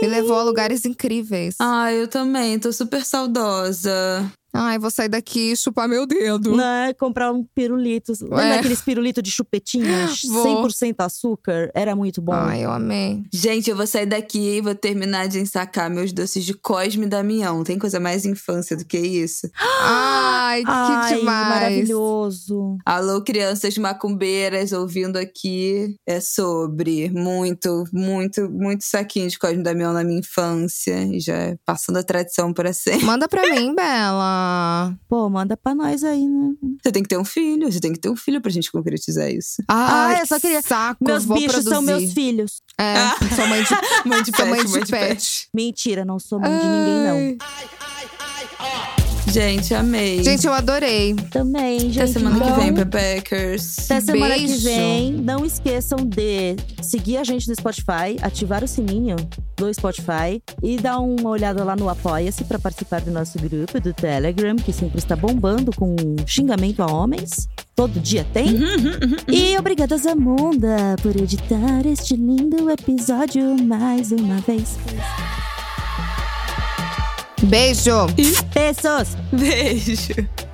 Me levou a lugares incríveis. Ah, eu também. Tô super saudosa. Ai, vou sair daqui e chupar meu dedo. Né? Comprar um pirulito. Lembra É. aqueles pirulitos de chupetinhas? [gasps] Vou. 100% açúcar? Era muito bom. Ai, eu amei. Gente, eu vou sair daqui e vou terminar de ensacar meus doces de Cosme e Damião. Tem coisa mais infância do que isso? [gasps] Ai, que Ai, demais. maravilhoso. Alô, crianças macumbeiras ouvindo aqui. É sobre muito, muito, muito saquinho de Cosme e Damião na minha infância. E já passando a tradição para sempre. Manda pra mim, [laughs] Bela. Pô, manda pra nós aí, né? Você tem que ter um filho, você tem que ter um filho pra gente concretizar isso. Ai, Ah, eu só queria- saco. Meus vou bichos são produzir. meus filhos. É, [laughs] sou mãe de, Mãe de sou pet, mãe mãe de de pet. Mentira, não sou mãe de ninguém, não. Ai. Gente, amei. Gente, eu adorei. Também, gente. Até semana então, que vem, Pepeckers. Até semana que Beijo. vem. Não esqueçam de seguir a gente no Spotify, ativar o sininho do Spotify e dar uma olhada lá no Apoia-se para participar do nosso grupo do Telegram, que sempre está bombando com xingamento a homens. Todo dia tem. E obrigada, Zamunda, por editar este lindo episódio mais uma vez. Beijo! Beijos! Beijo.